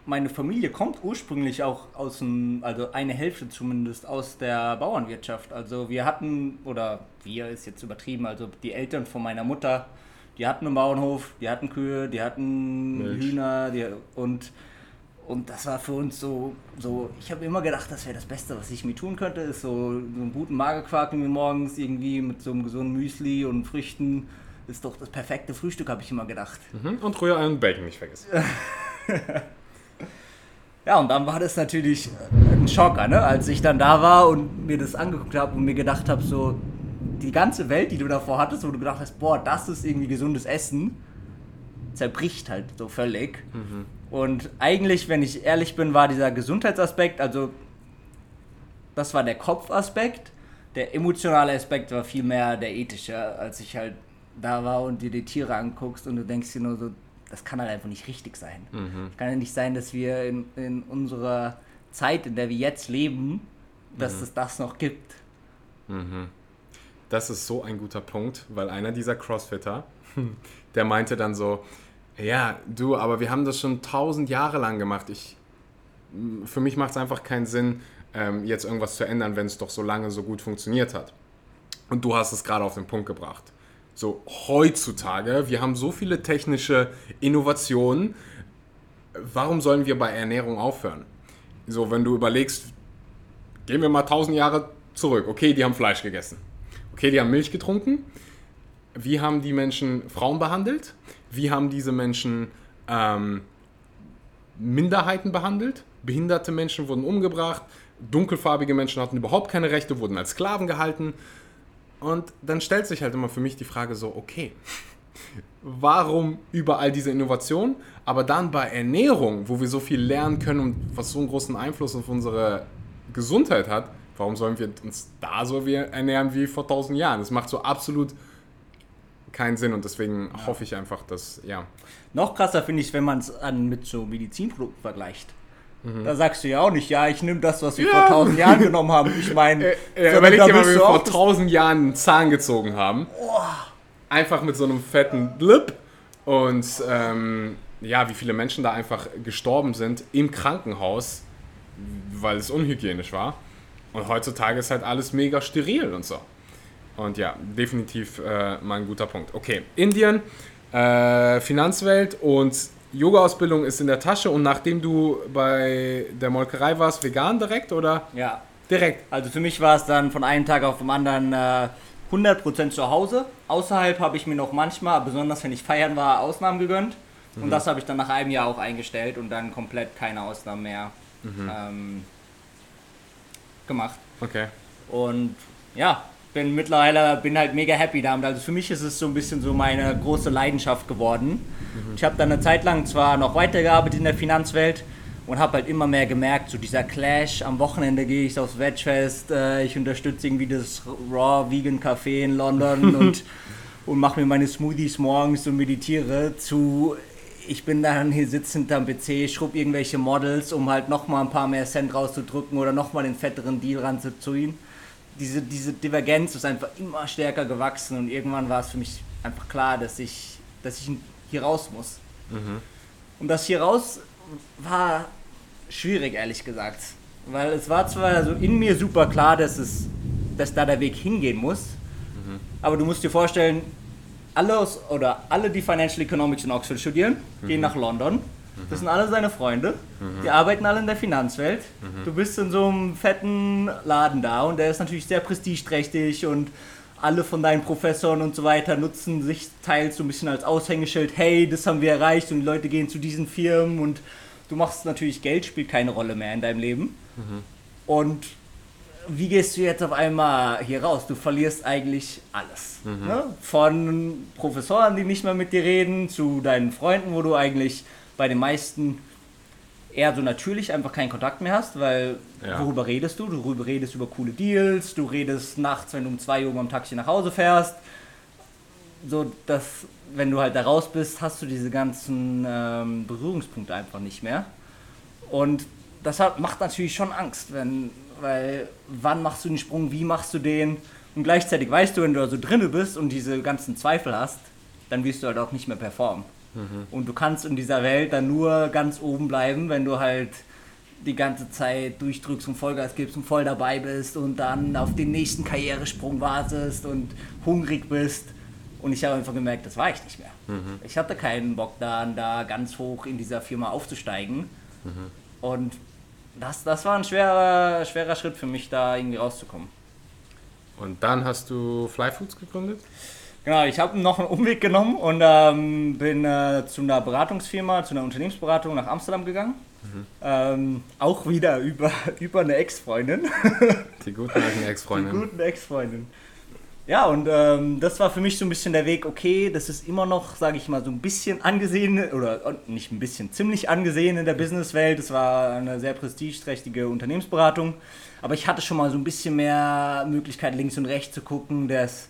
meine Familie kommt ursprünglich auch aus dem, also eine Hälfte zumindest, aus der Bauernwirtschaft. Also wir hatten, oder wir ist jetzt übertrieben, also die Eltern von meiner Mutter, die hatten einen Bauernhof, die hatten Kühe, die hatten Milch. Hühner die, und, und das war für uns so, so ich habe immer gedacht, das wäre das Beste, was ich mir tun könnte, ist so, so einen guten Magerquark mir morgens irgendwie mit so einem gesunden Müsli und Früchten. Ist doch das perfekte Frühstück, habe ich immer gedacht. Mhm. Und Rührei und Bacon nicht vergessen. Ja, und dann war das natürlich ein Schocker, ne? als ich dann da war und mir das angeguckt habe und mir gedacht habe, so die ganze Welt, die du davor hattest, wo du gedacht hast, boah, das ist irgendwie gesundes Essen, zerbricht halt so völlig. Und eigentlich, wenn ich ehrlich bin, war dieser Gesundheitsaspekt, also das war der Kopfaspekt, der emotionale Aspekt war viel mehr der ethische, als ich halt da war und dir die Tiere anguckst und du denkst dir nur so, das kann halt einfach nicht richtig sein. Es kann ja nicht sein, dass wir in, in unserer Zeit, in der wir jetzt leben, dass es das noch gibt. Das ist so ein guter Punkt, weil einer dieser Crossfitter, der meinte dann so, ja, du, aber wir haben das schon tausend Jahre lang gemacht. Ich, für mich macht es einfach keinen Sinn, ähm, jetzt irgendwas zu ändern, wenn es doch so lange so gut funktioniert hat. Und du hast es gerade auf den Punkt gebracht. So, heutzutage, wir haben so viele technische Innovationen, warum sollen wir bei Ernährung aufhören? So, wenn du überlegst, gehen wir mal tausend Jahre zurück. Okay, die haben Fleisch gegessen. Okay, die haben Milch getrunken. Wie haben die Menschen Frauen behandelt? Wie haben diese Menschen ähm, Minderheiten behandelt? Behinderte Menschen wurden umgebracht. Dunkelfarbige Menschen hatten überhaupt keine Rechte, wurden als Sklaven gehalten. Und dann stellt sich halt immer für mich die Frage so, okay, warum überall diese Innovation, aber dann bei Ernährung, wo wir so viel lernen können und was so einen großen Einfluss auf unsere Gesundheit hat, warum sollen wir uns da so wie ernähren wie vor tausend Jahren? Das macht so absolut keinen Sinn und deswegen hoffe ich einfach, dass, ja. Noch krasser finde ich es, wenn man es mit so Medizinprodukten vergleicht. Mhm. Da sagst du ja auch nicht, ja, ich nehme das, was wir vor tausend Jahren genommen haben. Ich meine, Äh, überleg da dir mal, wie wir vor tausend Jahren einen Zahn gezogen haben. Einfach mit so einem fetten Blip. Und ähm, ja, wie viele Menschen da einfach gestorben sind im Krankenhaus, weil es unhygienisch war. Und heutzutage ist halt alles mega steril und so. Und ja, definitiv äh, mal ein guter Punkt. Okay, Indien, äh, Finanzwelt und Yoga-Ausbildung ist in der Tasche. Und nachdem du bei der Molkerei warst, vegan direkt oder Ja, direkt? also für mich war es dann von einem Tag auf den anderen äh, 100% zu Hause. Außerhalb habe ich mir noch manchmal, besonders wenn ich feiern war, Ausnahmen gegönnt. Und das habe ich dann nach einem Jahr auch eingestellt und dann komplett keine Ausnahmen mehr ähm, gemacht. Okay. Und ja, bin mittlerweile bin halt mega happy damit. Also für mich ist es so ein bisschen so meine große Leidenschaft geworden. Ich habe dann eine Zeit lang zwar noch weitergearbeitet in der Finanzwelt und habe halt immer mehr gemerkt, so dieser Clash, am Wochenende gehe ich aufs Vegfest, äh, ich unterstütze irgendwie das Raw Vegan Café in London und, und mache mir meine Smoothies morgens und meditiere zu ich bin dann hier sitzend am PC, schrub irgendwelche Models, um halt nochmal ein paar mehr Cent rauszudrücken oder nochmal den fetteren Deal ranzuziehen. Diese, diese Divergenz ist einfach immer stärker gewachsen und irgendwann war es für mich einfach klar, dass ich, dass ich hier raus muss. Und das hier raus war schwierig, ehrlich gesagt. Weil es war zwar so in mir super klar, dass, es, dass da der Weg hingehen muss, aber du musst dir vorstellen, alle, aus, oder alle, die Financial Economics in Oxford studieren, gehen nach London. Das sind alle seine Freunde. Die arbeiten alle in der Finanzwelt. Du bist in so einem fetten Laden da und der ist natürlich sehr prestigeträchtig und alle von deinen Professoren und so weiter nutzen sich teils so ein bisschen als Aushängeschild. Hey, das haben wir erreicht und die Leute gehen zu diesen Firmen und du machst natürlich Geld, spielt keine Rolle mehr in deinem Leben. Und wie gehst du jetzt auf einmal hier raus? Du verlierst eigentlich alles. Ne? Von Professoren, die nicht mehr mit dir reden, zu deinen Freunden, wo du eigentlich bei den meisten eher so natürlich einfach keinen Kontakt mehr hast, weil Ja. worüber redest du? Du redest über coole Deals, du redest nachts, wenn du um 2 Uhr beim Taxi nach Hause fährst. So, dass, wenn du halt da raus bist, hast du diese ganzen ähm, Berührungspunkte einfach nicht mehr. Und das hat, macht natürlich schon Angst, wenn, weil wann machst du den Sprung, wie machst du den? Und gleichzeitig weißt du, wenn du da so drinne bist und diese ganzen Zweifel hast, dann wirst du halt auch nicht mehr performen. Und du kannst in dieser Welt dann nur ganz oben bleiben, wenn du halt die ganze Zeit durchdrückst und Vollgas gibst und voll dabei bist und dann auf den nächsten Karrieresprung wartest und hungrig bist. Und ich habe einfach gemerkt, das war ich nicht mehr. Ich hatte keinen Bock da, da ganz hoch in dieser Firma aufzusteigen. Und das, das war ein schwerer, schwerer Schritt für mich, da irgendwie rauszukommen. Und dann hast du Flyfoods gegründet? Genau, ich habe noch einen Umweg genommen und ähm, bin äh, zu einer Beratungsfirma, zu einer Unternehmensberatung nach Amsterdam gegangen. Ähm, auch wieder über, über eine Ex-Freundin. Die guten alten Die Ex-Freundin. guten Ex-Freundin. Ja, und ähm, das war für mich so ein bisschen der Weg, okay, das ist immer noch, sage ich mal, so ein bisschen angesehen, oder nicht ein bisschen, ziemlich angesehen in der Businesswelt. Es war eine sehr prestigeträchtige Unternehmensberatung. Aber ich hatte schon mal so ein bisschen mehr Möglichkeit, links und rechts zu gucken. Das,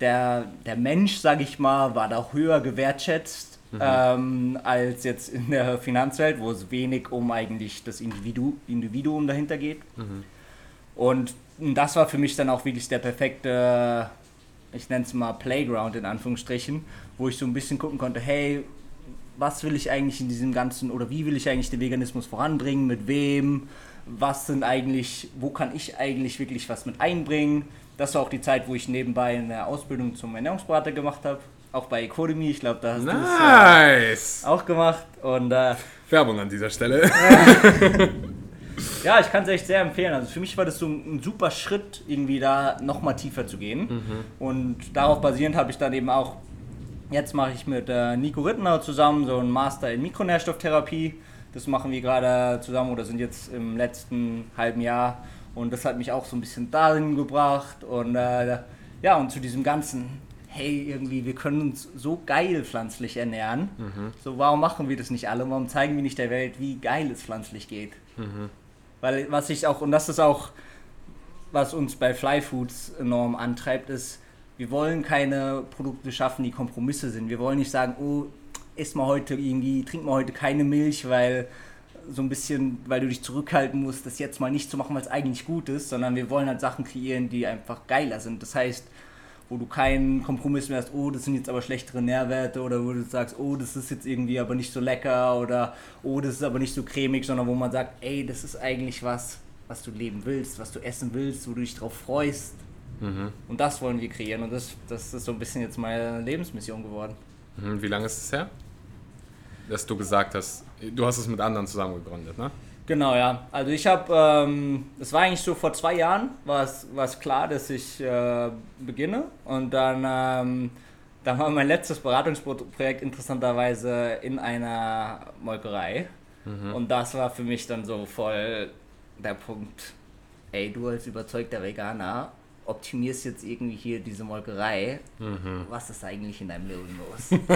der, der Mensch, sage ich mal, war da höher gewertschätzt ähm, als jetzt in der Finanzwelt, wo es wenig um eigentlich das Individu Individuum dahinter geht. Und das war für mich dann auch wirklich der perfekte, ich nenne es mal Playground in Anführungsstrichen, wo ich so ein bisschen gucken konnte, hey, was will ich eigentlich in diesem ganzen oder wie will ich eigentlich den Veganismus voranbringen, mit wem, was sind eigentlich, wo kann ich eigentlich wirklich was mit einbringen. Das war auch die Zeit, wo ich nebenbei eine Ausbildung zum Ernährungsberater gemacht habe, auch bei Ecodemy, ich glaube, da hast du es Nice! äh, auch gemacht und äh, Werbung an dieser Stelle. Ja, ich kann es echt sehr empfehlen. Also für mich war das so ein, ein super Schritt, irgendwie da nochmal tiefer zu gehen. Und darauf basierend habe ich dann eben auch, jetzt mache ich mit äh, Nico Rittenau zusammen so einen Master in Mikronährstofftherapie. Das machen wir gerade zusammen oder sind jetzt im letzten halben Jahr. Und das hat mich auch so ein bisschen dahin gebracht. Und äh, ja, und zu diesem ganzen, hey, irgendwie, wir können uns so geil pflanzlich ernähren. So, warum machen wir das nicht alle? Warum zeigen wir nicht der Welt, wie geil es pflanzlich geht? Weil was ich auch, und das ist auch, was uns bei Fly Foods enorm antreibt, ist, wir wollen keine Produkte schaffen, die Kompromisse sind. Wir wollen nicht sagen, oh, iss mal heute irgendwie, trink mal heute keine Milch, weil so ein bisschen, weil du dich zurückhalten musst, das jetzt mal nicht zu machen, weil es eigentlich gut ist, sondern wir wollen halt Sachen kreieren, die einfach geiler sind. Das heißt, wo du keinen Kompromiss mehr hast, oh, das sind jetzt aber schlechtere Nährwerte oder wo du sagst, oh, das ist jetzt irgendwie aber nicht so lecker oder oh, das ist aber nicht so cremig, sondern wo man sagt, ey, das ist eigentlich was, was du leben willst, was du essen willst, wo du dich drauf freust. Und das wollen wir kreieren und das, das ist so ein bisschen jetzt meine Lebensmission geworden. Mhm, Wie lange ist es her? Dass du gesagt hast, du hast es mit anderen zusammen gegründet, ne? Genau, ja. Also ich habe, ähm, es war eigentlich so vor zwei Jahren, war es, klar, dass ich äh, beginne. Und dann, ähm, dann war mein letztes Beratungsprojekt interessanterweise in einer Molkerei. Und das war für mich dann so voll der Punkt, ey, du als überzeugter Veganer optimierst jetzt irgendwie hier diese Molkerei. Was ist eigentlich in deinem Leben los?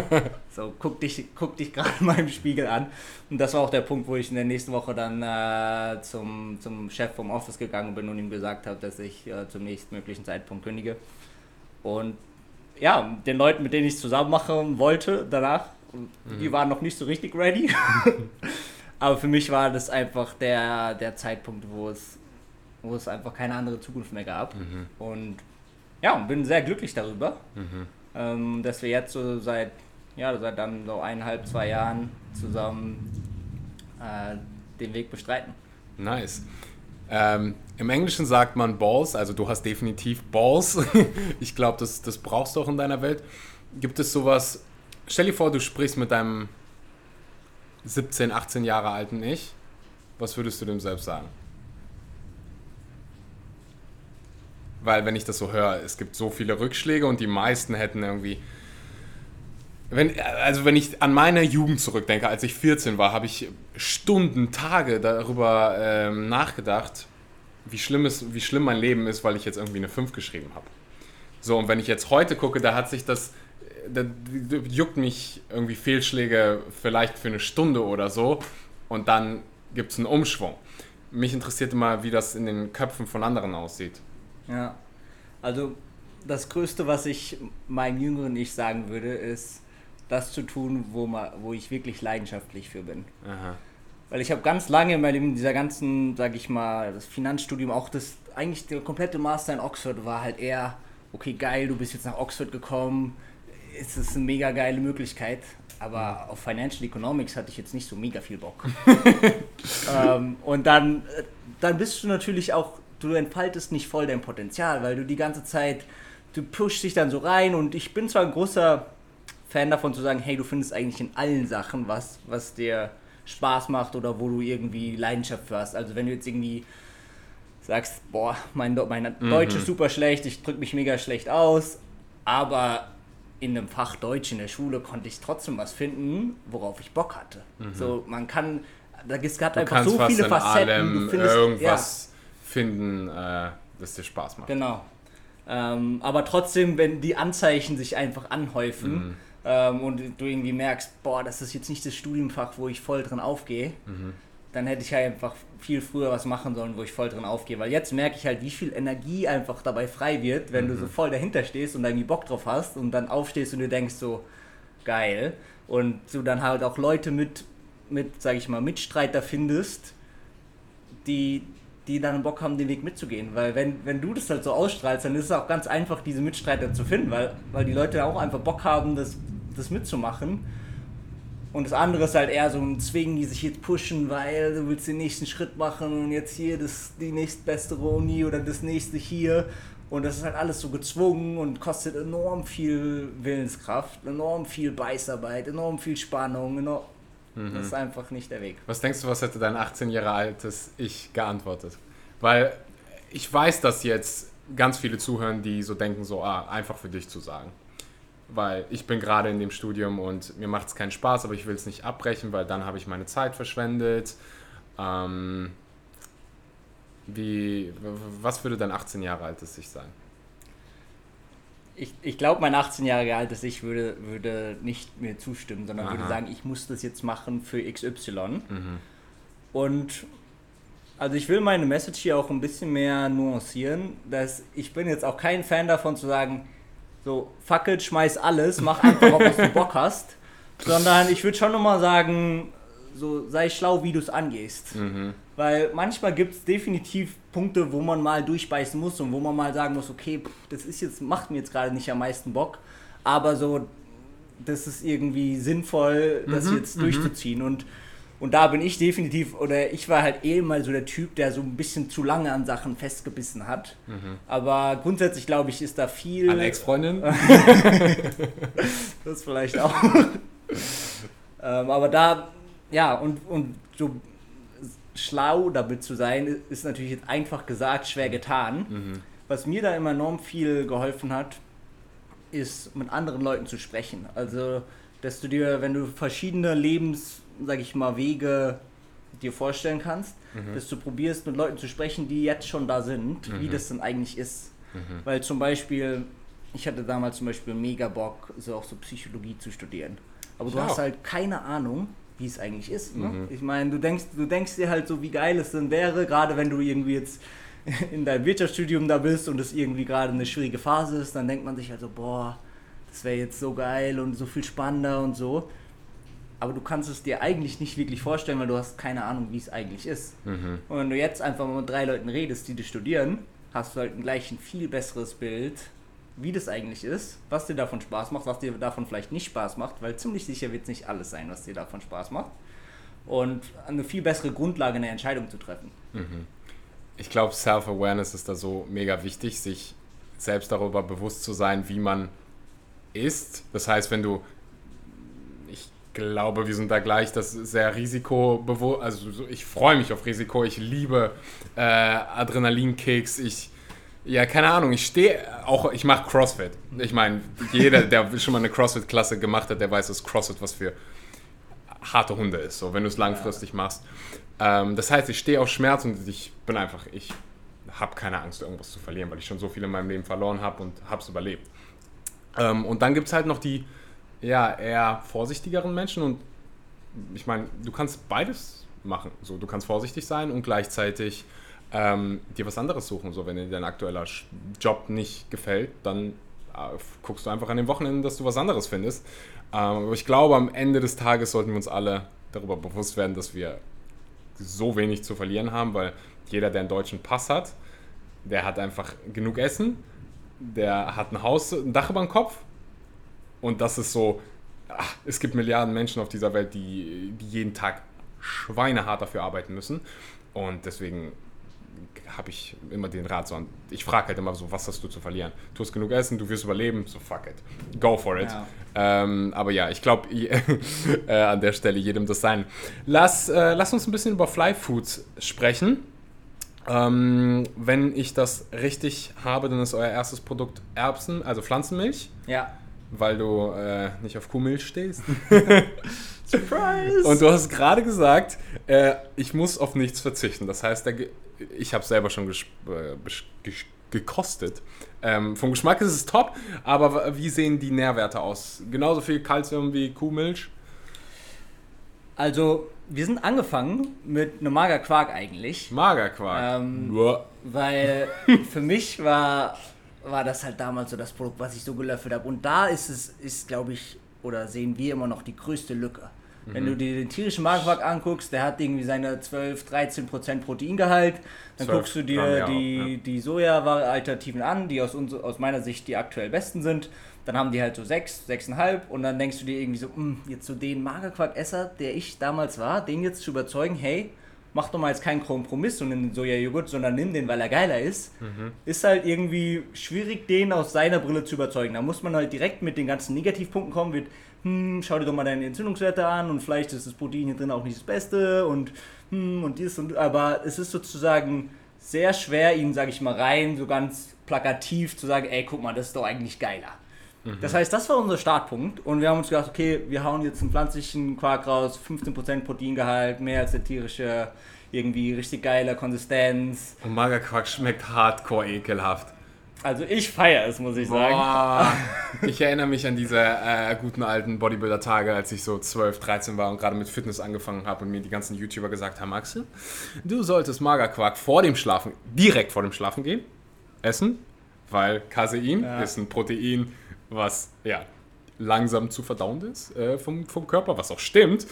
So, guck dich, guck dich gerade mal im Spiegel an. Und das war auch der Punkt, wo ich in der nächsten Woche dann äh, zum, zum Chef vom Office gegangen bin und ihm gesagt habe, dass ich äh, zum nächstmöglichen Zeitpunkt kündige. Und ja, den Leuten, mit denen ich es zusammen machen wollte, danach, die waren noch nicht so richtig ready. Aber für mich war das einfach der, der Zeitpunkt, wo es, wo es einfach keine andere Zukunft mehr gab. Und ja, und bin sehr glücklich darüber, ähm, dass wir jetzt so seit, ja, seit dann so eineinhalb, zwei Jahren zusammen äh, den Weg bestreiten. Nice. Ähm, Im Englischen sagt man Balls, also du hast definitiv Balls. ich glaube, das, das brauchst du auch in deiner Welt. gibt es sowas, stell dir vor, du sprichst mit deinem 17, 18 Jahre alten Ich, was würdest du dem selbst sagen? Weil wenn ich das so höre, es gibt so viele Rückschläge und die meisten hätten irgendwie wenn, also wenn ich an meine Jugend zurückdenke, als ich 14 war, habe ich Stunden, Tage darüber ähm, nachgedacht, wie schlimm, ist, wie schlimm mein Leben ist, weil ich jetzt irgendwie eine 5 geschrieben habe. So, und wenn ich jetzt heute gucke, da hat sich das, da juckt mich irgendwie Fehlschläge vielleicht für eine Stunde oder so und dann gibt es einen Umschwung. Mich interessiert immer, wie das in den Köpfen von anderen aussieht. Ja, also das Größte, was ich meinem jüngeren Ich sagen würde, ist, das zu tun, wo, ma, wo ich wirklich leidenschaftlich für bin. Aha. Weil ich habe ganz lange in meinem, dieser ganzen, sag ich mal, das Finanzstudium, auch das, eigentlich der komplette Master in Oxford war halt eher, okay, geil, du bist jetzt nach Oxford gekommen, es ist eine mega geile Möglichkeit, aber auf Financial Economics hatte ich jetzt nicht so mega viel Bock. ähm, und dann, dann bist du natürlich auch, du entfaltest nicht voll dein Potenzial, weil du die ganze Zeit, du pushst dich dann so rein und ich bin zwar ein großer Fan davon zu sagen, hey, du findest eigentlich in allen Sachen was, was dir Spaß macht oder wo du irgendwie Leidenschaft für hast. Also wenn du jetzt irgendwie sagst, boah, mein, mein mhm. Deutsch ist super schlecht, ich drücke mich mega schlecht aus, aber in einem Fach Deutsch in der Schule konnte ich trotzdem was finden, worauf ich Bock hatte. Mhm. So, man kann, da gibt es einfach so viele Facetten. du findest irgendwas ja. Finden, äh, das dir Spaß macht. Genau. Ähm, aber trotzdem, wenn die Anzeichen sich einfach anhäufen, mhm ähm, und du irgendwie merkst, boah, das ist jetzt nicht das Studienfach, wo ich voll drin aufgehe, mhm. dann hätte ich halt einfach viel früher was machen sollen, wo ich voll drin aufgehe. Weil jetzt merke ich halt, wie viel Energie einfach dabei frei wird, wenn mhm. du so voll dahinter stehst und irgendwie Bock drauf hast und dann aufstehst und du denkst so, geil. Und du dann halt auch Leute mit, mit sag ich mal, Mitstreiter findest, die, die dann Bock haben, den Weg mitzugehen. Weil wenn, wenn du das halt so ausstrahlst, dann ist es auch ganz einfach, diese Mitstreiter zu finden, weil, weil die Leute auch einfach Bock haben, das das mitzumachen. Und das andere ist halt eher so ein Zwingen, die sich jetzt pushen, weil du willst den nächsten Schritt machen und jetzt hier das, die nächstbeste Uni oder das nächste hier. Und das ist halt alles so gezwungen und kostet enorm viel Willenskraft, enorm viel Beißarbeit, enorm viel Spannung. Enorm mhm. Das ist einfach nicht der Weg. Was denkst du, was hätte dein 18 Jahre altes Ich geantwortet? Weil ich weiß, dass jetzt ganz viele zuhören, die so denken, so ah, einfach für dich zu sagen weil ich bin gerade in dem Studium und mir macht es keinen Spaß, aber ich will es nicht abbrechen, weil dann habe ich meine Zeit verschwendet. Ähm, wie, was würde dein 18 Jahre altes Ich sein? Ich, ich glaube, mein 18 Jahre altes Ich würde, würde nicht mir zustimmen, sondern Aha. würde sagen, ich muss das jetzt machen für XY. Mhm. Und also ich will meine Message hier auch ein bisschen mehr nuancieren, dass ich bin jetzt auch kein Fan davon zu sagen, so, fackelt, schmeiß alles, mach einfach, auf, was du Bock hast. Sondern ich würde schon nochmal sagen, so sei schlau, wie du es angehst. Mhm. Weil manchmal gibt es definitiv Punkte, wo man mal durchbeißen muss und wo man mal sagen muss, okay, das ist jetzt, macht mir jetzt gerade nicht am meisten Bock. Aber so, das ist irgendwie sinnvoll, das mhm, jetzt mhm. durchzuziehen. Und und da bin ich definitiv, oder ich war halt eh mal so der Typ, der so ein bisschen zu lange an Sachen festgebissen hat. Mhm. Aber grundsätzlich glaube ich, ist da viel. An Ex-Freundin? das vielleicht auch. ähm, aber da, ja, und, und so schlau damit zu sein, ist natürlich jetzt einfach gesagt, schwer getan. Mhm. Was mir da immer enorm viel geholfen hat, ist mit anderen Leuten zu sprechen. Also, dass du dir, wenn du verschiedene Lebens sag ich mal, Wege dir vorstellen kannst, mhm. dass du probierst, mit Leuten zu sprechen, die jetzt schon da sind, mhm. wie das denn eigentlich ist. Mhm. Weil zum Beispiel, ich hatte damals zum Beispiel mega Bock, so auch so Psychologie zu studieren. Aber du hast halt keine Ahnung, wie es eigentlich ist. Ne? Mhm. Ich meine, du denkst, du denkst dir halt so, wie geil es denn wäre, gerade wenn du irgendwie jetzt in deinem Wirtschaftsstudium da bist und es irgendwie gerade eine schwierige Phase ist, dann denkt man sich also, boah, das wäre jetzt so geil und so viel spannender und so aber du kannst es dir eigentlich nicht wirklich vorstellen, weil du hast keine Ahnung, wie es eigentlich ist. Mhm. Und wenn du jetzt einfach mal mit drei Leuten redest, die das studieren, hast du halt gleich ein viel besseres Bild, wie das eigentlich ist, was dir davon Spaß macht, was dir davon vielleicht nicht Spaß macht, weil ziemlich sicher wird es nicht alles sein, was dir davon Spaß macht. Und eine viel bessere Grundlage, eine Entscheidung zu treffen. Mhm. Ich glaube, Self-Awareness ist da so mega wichtig, sich selbst darüber bewusst zu sein, wie man isst. Das heißt, wenn du, ich glaube, wir sind da gleich, das ist sehr risikobewusst, also ich freue mich auf Risiko, ich liebe äh, Adrenalinkicks, ich, ja, keine Ahnung, ich stehe auch, ich mache CrossFit. Ich meine, jeder, der schon mal eine CrossFit-Klasse gemacht hat, der weiß, dass CrossFit was für harte Hunde ist, so wenn du es langfristig machst. Ähm, das heißt, ich stehe auf Schmerz und ich bin einfach, ich habe keine Angst, irgendwas zu verlieren, weil ich schon so viel in meinem Leben verloren habe und habe es überlebt. Ähm, und dann gibt es halt noch die ja, eher vorsichtigeren Menschen und ich meine, du kannst beides machen. So, du kannst vorsichtig sein und gleichzeitig ähm, dir was anderes suchen. So, wenn dir dein aktueller Job nicht gefällt, dann äh, guckst du einfach an den Wochenenden, dass du was anderes findest. Ähm, aber ich glaube, am Ende des Tages sollten wir uns alle darüber bewusst werden, dass wir so wenig zu verlieren haben, weil jeder, der einen deutschen Pass hat, der hat einfach genug Essen, der hat ein Haus, ein Dach über dem Kopf und das ist so, ach, es gibt Milliarden Menschen auf dieser Welt, die, die jeden Tag schweinehart dafür arbeiten müssen und deswegen habe ich immer den Rat so ich frage halt immer so, was hast du zu verlieren? Du hast genug Essen, du wirst überleben, so fuck it. Go for it. Ja. Ähm, aber ja, ich glaube äh, an der Stelle jedem das sein. Lass, äh, lass uns ein bisschen über Fly Foods sprechen. Ähm, wenn ich das richtig habe, dann ist euer erstes Produkt Erbsen, also Pflanzenmilch. Ja. Weil du äh, nicht auf Kuhmilch stehst. Surprise! Und du hast gerade gesagt, äh, ich muss auf nichts verzichten. Das heißt, der, ich habe selber schon äh, gekostet. Ähm, vom Geschmack ist es top, aber wie sehen die Nährwerte aus? Genauso viel Kalzium wie Kuhmilch? Also, wir sind angefangen mit einem Magerquark eigentlich. Magerquark? Ähm, weil für mich war, war das halt damals so das Produkt, was ich so gelöffelt habe. Und da ist es, ist glaube ich, oder sehen wir immer noch die größte Lücke. Wenn du dir den tierischen Magenquark anguckst, der hat irgendwie seine 12, 13 Prozent Proteingehalt. Dann guckst du dir die, auch, ja. die Soja-Alternativen an, die aus, uns, aus meiner Sicht die aktuell besten sind. Dann haben die halt so 6, 6,5 und dann denkst du dir irgendwie so, hm, jetzt so den Magerquark-Esser, der ich damals war, den jetzt zu überzeugen, hey, mach doch mal jetzt keinen Kompromiss und den Soja-Joghurt, sondern nimm den, weil er geiler ist, mhm. ist halt irgendwie schwierig, den aus seiner Brille zu überzeugen. Da muss man halt direkt mit den ganzen Negativpunkten kommen, wird, hm, schau dir doch mal deine Entzündungswerte an und vielleicht ist das Protein hier drin auch nicht das Beste und hm, und dies und aber es ist sozusagen sehr schwer, ihn, sage ich mal, rein so ganz plakativ zu sagen, ey, guck mal, das ist doch eigentlich geiler. Mhm. Das heißt, das war unser Startpunkt und wir haben uns gedacht, okay, wir hauen jetzt einen pflanzlichen Quark raus, 15% Proteingehalt, mehr als der tierische, irgendwie richtig geiler Konsistenz. Und Magerquark schmeckt hardcore ekelhaft. Also ich feiere es, muss ich sagen. Boah, ich erinnere mich an diese äh, guten alten Bodybuilder-Tage, als ich so 12, 13 war und gerade mit Fitness angefangen habe und mir die ganzen YouTuber gesagt haben, Axel, du solltest Magerquark vor dem Schlafen, direkt vor dem Schlafen gehen, essen, weil Casein ja. ist ein Protein, was ja langsam zu verdauen ist äh, vom, vom Körper, was auch stimmt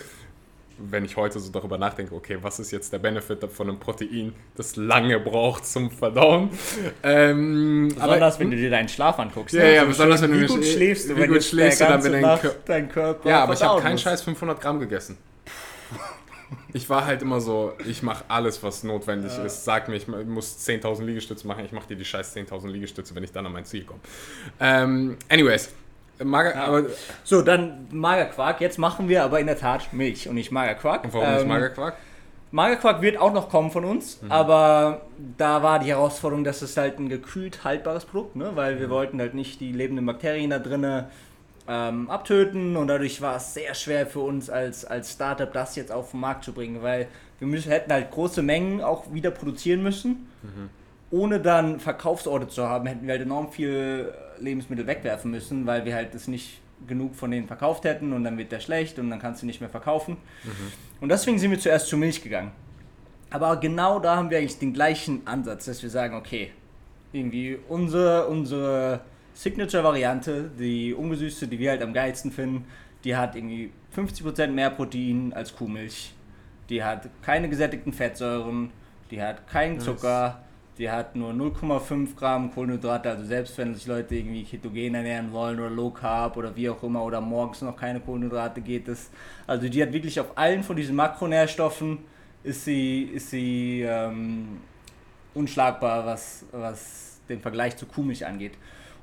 wenn ich heute so darüber nachdenke, okay, was ist jetzt der Benefit von einem Protein, das lange braucht zum Verdauen? Ähm, besonders aber, wenn du dir deinen Schlaf anguckst. Ja, ne? ja, besonders wenn du wie gut schläfst du, wie gut schläfst du dann, wenn dein, dein Körper. Ja, aber ich habe keinen Scheiß 500 Gramm gegessen. Ich war halt immer so, ich mache alles, was notwendig ja. ist. Sag mir, ich muss 10.000 Liegestütze machen, ich mache dir die scheiß 10.000 Liegestütze, wenn ich dann an mein Ziel komme. Ähm, anyways, Mager, ja. so, dann Magerquark. Jetzt machen wir aber in der Tat Milch und nicht Magerquark. Und warum ähm, nicht Magerquark? Magerquark wird auch noch kommen von uns, mhm. aber da war die Herausforderung, dass es halt ein gekühlt haltbares Produkt, ne? weil wir mhm. wollten halt nicht die lebenden Bakterien da drinnen ähm, abtöten und dadurch war es sehr schwer für uns als, als Startup das jetzt auf den Markt zu bringen, weil wir müssen, hätten halt große Mengen auch wieder produzieren müssen. Mhm. Ohne dann Verkaufsorte zu haben, hätten wir halt enorm viel Lebensmittel wegwerfen müssen, weil wir halt das nicht genug von denen verkauft hätten und dann wird der schlecht und dann kannst du nicht mehr verkaufen. Mhm. Und deswegen sind wir zuerst zur Milch gegangen. Aber genau da haben wir eigentlich den gleichen Ansatz, dass wir sagen, okay, irgendwie unsere, unsere Signature-Variante, die ungesüßte, die wir halt am geilsten finden, die hat irgendwie 50% mehr Protein als Kuhmilch. Die hat keine gesättigten Fettsäuren, die hat keinen Zucker, die hat nur 0,5 Gramm Kohlenhydrate, also selbst wenn sich Leute irgendwie ketogen ernähren wollen oder Low Carb oder wie auch immer oder morgens noch keine Kohlenhydrate geht es. Also die hat wirklich auf allen von diesen Makronährstoffen ist sie, ist sie ähm, unschlagbar, was, was den Vergleich zu Kuhmilch angeht.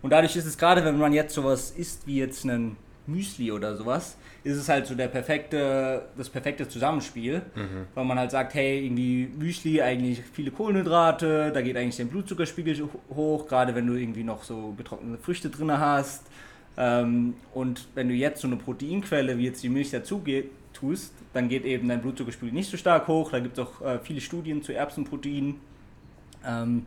Und dadurch ist es gerade, wenn man jetzt sowas isst wie jetzt einen Müsli oder sowas, ist es halt so der perfekte, das perfekte Zusammenspiel, mhm. weil man halt sagt, hey, irgendwie Müsli, eigentlich viele Kohlenhydrate, da geht eigentlich der Blutzuckerspiegel hoch, gerade wenn du irgendwie noch so getrocknete Früchte drin hast. Ähm, und wenn du jetzt so eine Proteinquelle wie jetzt die Milch dazu tust, dann geht eben dein Blutzuckerspiegel nicht so stark hoch. Da gibt es auch äh, viele Studien zu Erbsenprotein. Ähm,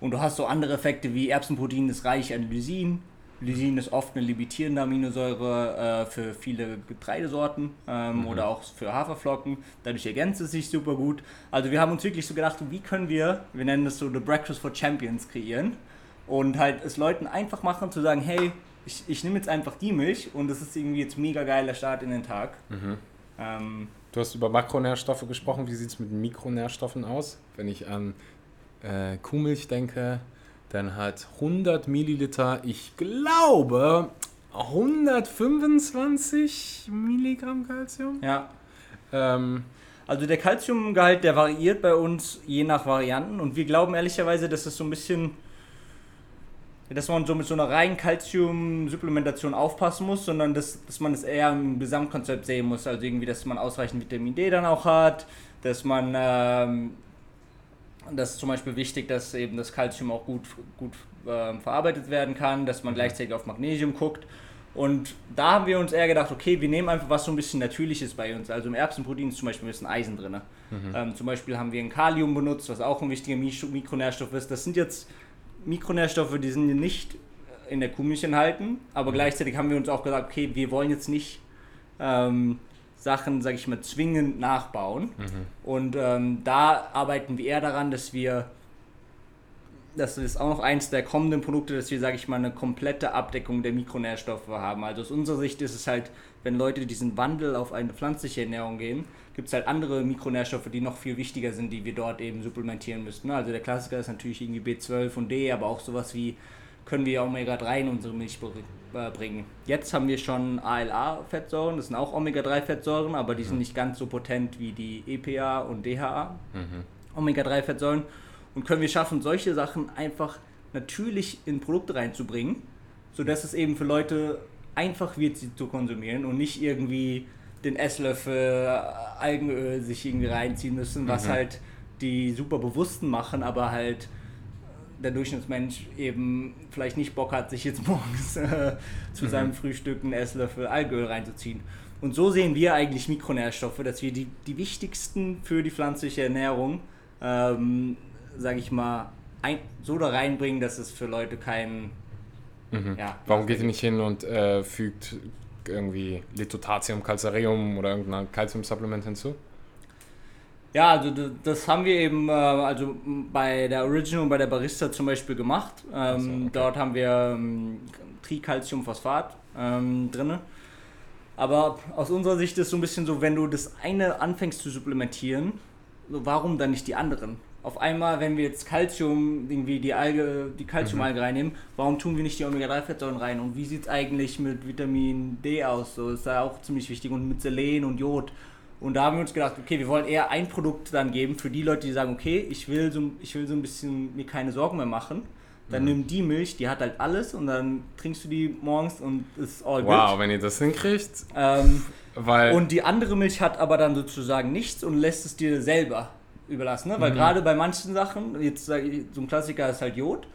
und du hast so andere Effekte wie Erbsenprotein ist reich an Lysin. Lysin ist oft eine limitierende Aminosäure äh, für viele Getreidesorten ähm, mhm. oder auch für Haferflocken. Dadurch ergänzt es sich super gut. Also wir haben uns wirklich so gedacht, wie können wir, wir nennen das so The Breakfast for Champions kreieren und halt es Leuten einfach machen zu sagen, hey, ich, ich nehme jetzt einfach die Milch und das ist irgendwie jetzt mega geiler Start in den Tag. Mhm. Ähm, du hast über Makronährstoffe gesprochen. Wie sieht es mit Mikronährstoffen aus? Wenn ich an äh, Kuhmilch denke, dann hat 100 Milliliter, ich glaube, 125 Milligramm Kalzium. Ja. Ähm, also der Kalziumgehalt, der variiert bei uns je nach Varianten und wir glauben ehrlicherweise, dass es so ein bisschen dass man so mit so einer reinen Kalziumsupplementation aufpassen muss, sondern dass, dass man es eher im Gesamtkonzept sehen muss. Also irgendwie, dass man ausreichend Vitamin D dann auch hat, dass man, ähm, das ist zum Beispiel wichtig, dass eben das Kalzium auch gut, gut ähm, verarbeitet werden kann, dass man mhm. gleichzeitig auf Magnesium guckt. Und da haben wir uns eher gedacht, okay, wir nehmen einfach was so ein bisschen Natürliches bei uns. Also im Erbsenprotein ist zum Beispiel ein bisschen Eisen drin. Mhm. Ähm, zum Beispiel haben wir ein Kalium benutzt, was auch ein wichtiger Mikronährstoff ist. Das sind jetzt Mikronährstoffe, die sind nicht in der Kuhmilch enthalten, aber mhm. gleichzeitig haben wir uns auch gesagt, okay, wir wollen jetzt nicht ähm, Sachen, sage ich mal, zwingend nachbauen. Mhm. Und ähm, da arbeiten wir eher daran, dass wir, das ist auch noch eins der kommenden Produkte, dass wir, sage ich mal, eine komplette Abdeckung der Mikronährstoffe haben. Also aus unserer Sicht ist es halt, wenn Leute diesen Wandel auf eine pflanzliche Ernährung gehen, gibt es halt andere Mikronährstoffe, die noch viel wichtiger sind, die wir dort eben supplementieren müssten. Also der Klassiker ist natürlich irgendwie B12 und D, aber auch sowas wie können wir Omega-3 in unsere Milch äh, bringen. Jetzt haben wir schon ALA-Fettsäuren, das sind auch Omega-3-Fettsäuren, aber die sind nicht ganz so potent wie die EPA und DHA. Mhm. Omega-3-Fettsäuren. Und können wir schaffen, solche Sachen einfach natürlich in Produkte reinzubringen, sodass es eben für Leute einfach wird, sie zu konsumieren und nicht irgendwie den Esslöffel Algenöl sich irgendwie reinziehen müssen, was mhm. halt die super bewussten machen, aber halt der Durchschnittsmensch eben vielleicht nicht Bock hat, sich jetzt morgens äh, zu mhm. seinem Frühstück einen Esslöffel Algenöl reinzuziehen. Und so sehen wir eigentlich Mikronährstoffe, dass wir die, die wichtigsten für die pflanzliche Ernährung, ähm, sage ich mal, ein, so da reinbringen, dass es für Leute keinen. Mhm. Ja, Warum geht ihr nicht hin und äh, fügt irgendwie Lithotatium, Calcareum oder irgendein Calcium-Supplement hinzu? Ja, also das haben wir eben äh, also bei der Original und bei der Barista zum Beispiel gemacht. Also, okay. Dort haben wir ähm, Tricalciumphosphat ähm, drin. Aber aus unserer Sicht ist es so ein bisschen so, wenn du das eine anfängst zu supplementieren, warum dann nicht die anderen? auf einmal, wenn wir jetzt Calcium, irgendwie die Alge, die Calciumalge mhm. reinnehmen, warum tun wir nicht die Omega-3-Fettsäuren rein? Und wie sieht es eigentlich mit Vitamin D aus? So ist da auch ziemlich wichtig und mit Selen und Jod. Und da haben wir uns gedacht, okay, wir wollen eher ein Produkt dann geben für die Leute, die sagen, okay, ich will so, ich will so ein bisschen mir keine Sorgen mehr machen. Dann mhm. nimm die Milch, die hat halt alles und dann trinkst du die morgens und ist all wow, good. Wow, wenn ihr das hinkriegt. Ähm, weil und die andere Milch hat aber dann sozusagen nichts und lässt es dir selber überlassen, ne? weil mhm. gerade bei manchen Sachen, jetzt sage ich, so ein Klassiker ist halt Jod,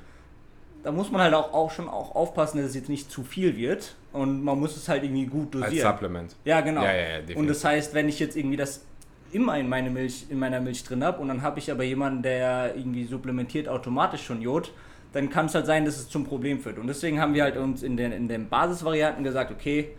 da muss man halt auch, auch schon auch aufpassen, dass es jetzt nicht zu viel wird und man muss es halt irgendwie gut dosieren. Als Supplement. Ja, genau. Ja, ja, ja, und das heißt, wenn ich jetzt irgendwie das immer in, meine Milch, in meiner Milch drin habe und dann habe ich aber jemanden, der irgendwie supplementiert automatisch schon Jod, dann kann es halt sein, dass es zum Problem führt. Und deswegen haben wir halt uns in den, in den Basisvarianten gesagt, okay,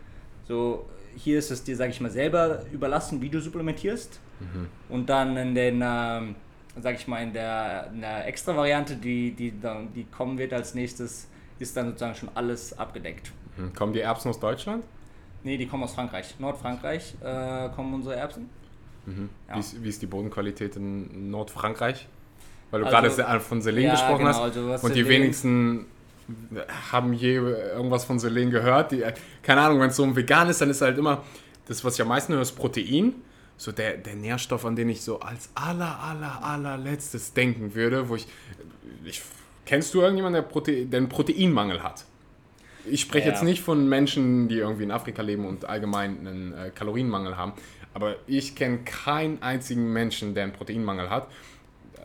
so hier ist es dir, sage ich mal, selber überlassen, wie du supplementierst. Mhm. Und dann in den, ähm, sag ich mal, in der, in der Extra-Variante, die, die, die kommen wird als nächstes, ist dann sozusagen schon alles abgedeckt. Mhm. Kommen die Erbsen aus Deutschland? Nee, die kommen aus Frankreich. Nordfrankreich äh, kommen unsere Erbsen. Mhm. Ja. Wie, ist, wie, ist, die Bodenqualität in Nordfrankreich? Weil du also, gerade von Selen ja, gesprochen genau, hast. Also und die wenigsten haben je irgendwas von Selen gehört. Die, keine Ahnung, wenn es so ein vegan ist, dann ist halt immer das, was ich am meisten höre, ist Protein so der, der Nährstoff, an den ich so als aller, aller, allerletztes denken würde, wo ich, ich Kennst du irgendjemanden, der, Prote der einen Proteinmangel hat? Ich spreche Ja. jetzt nicht von Menschen, die irgendwie in Afrika leben und allgemein einen äh, Kalorienmangel haben, aber ich kenne keinen einzigen Menschen, der einen Proteinmangel hat.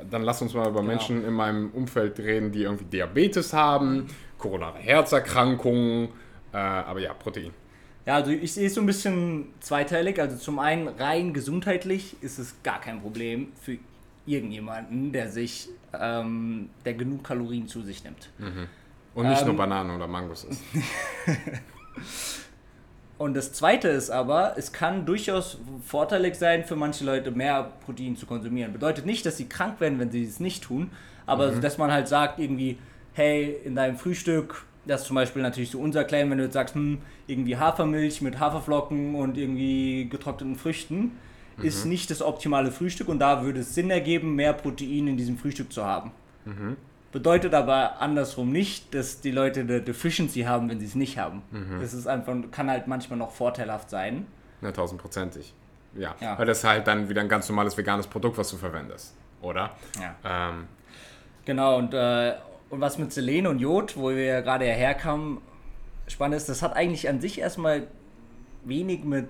Dann lass uns mal über Menschen in meinem Umfeld reden, die irgendwie Diabetes haben, koronare Herzerkrankungen, äh, aber ja, Protein. Ja, also ich sehe es so ein bisschen zweiteilig. Also zum einen rein gesundheitlich ist es gar kein Problem für irgendjemanden, der sich, ähm, der genug Kalorien zu sich nimmt. Und nicht Ähm, nur Bananen oder Mangos ist. Und das zweite ist aber, es kann durchaus vorteilig sein, für manche Leute mehr Protein zu konsumieren. Bedeutet nicht, dass sie krank werden, wenn sie es nicht tun, aber dass man halt sagt irgendwie, hey, in deinem Frühstück, das ist zum Beispiel natürlich so unser Claim, wenn du jetzt sagst, hm, irgendwie Hafermilch mit Haferflocken und irgendwie getrockneten Früchten, ist nicht das optimale Frühstück und da würde es Sinn ergeben, mehr Protein in diesem Frühstück zu haben. Bedeutet aber andersrum nicht, dass die Leute eine Deficiency haben, wenn sie es nicht haben. Das ist einfach, kann halt manchmal noch vorteilhaft sein. Na, tausendprozentig. Ja. Ja. weil das ist halt dann wieder ein ganz normales veganes Produkt, was du verwendest, oder? Ja. Ähm, Genau, und, äh, und was mit Selen und Jod, wo wir ja gerade herkamen, spannend ist, das hat eigentlich an sich erstmal wenig mit,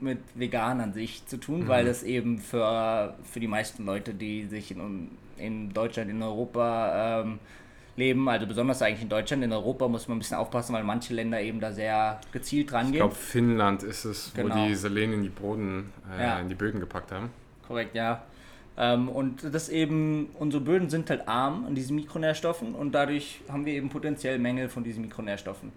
mit vegan an sich zu tun, weil das eben für, für die meisten Leute, die sich in, in Deutschland, in Europa ähm, leben, also besonders eigentlich in Deutschland, in Europa muss man ein bisschen aufpassen, weil manche Länder eben da sehr gezielt ich rangehen. glaube, Finnland ist es, Genau. wo die Selen in die Boden, äh, Ja. in die Böden gepackt haben. Korrekt, ja. Ähm, und das eben, unsere Böden sind halt arm an diesen Mikronährstoffen und dadurch haben wir eben potenziell Mängel von diesen Mikronährstoffen.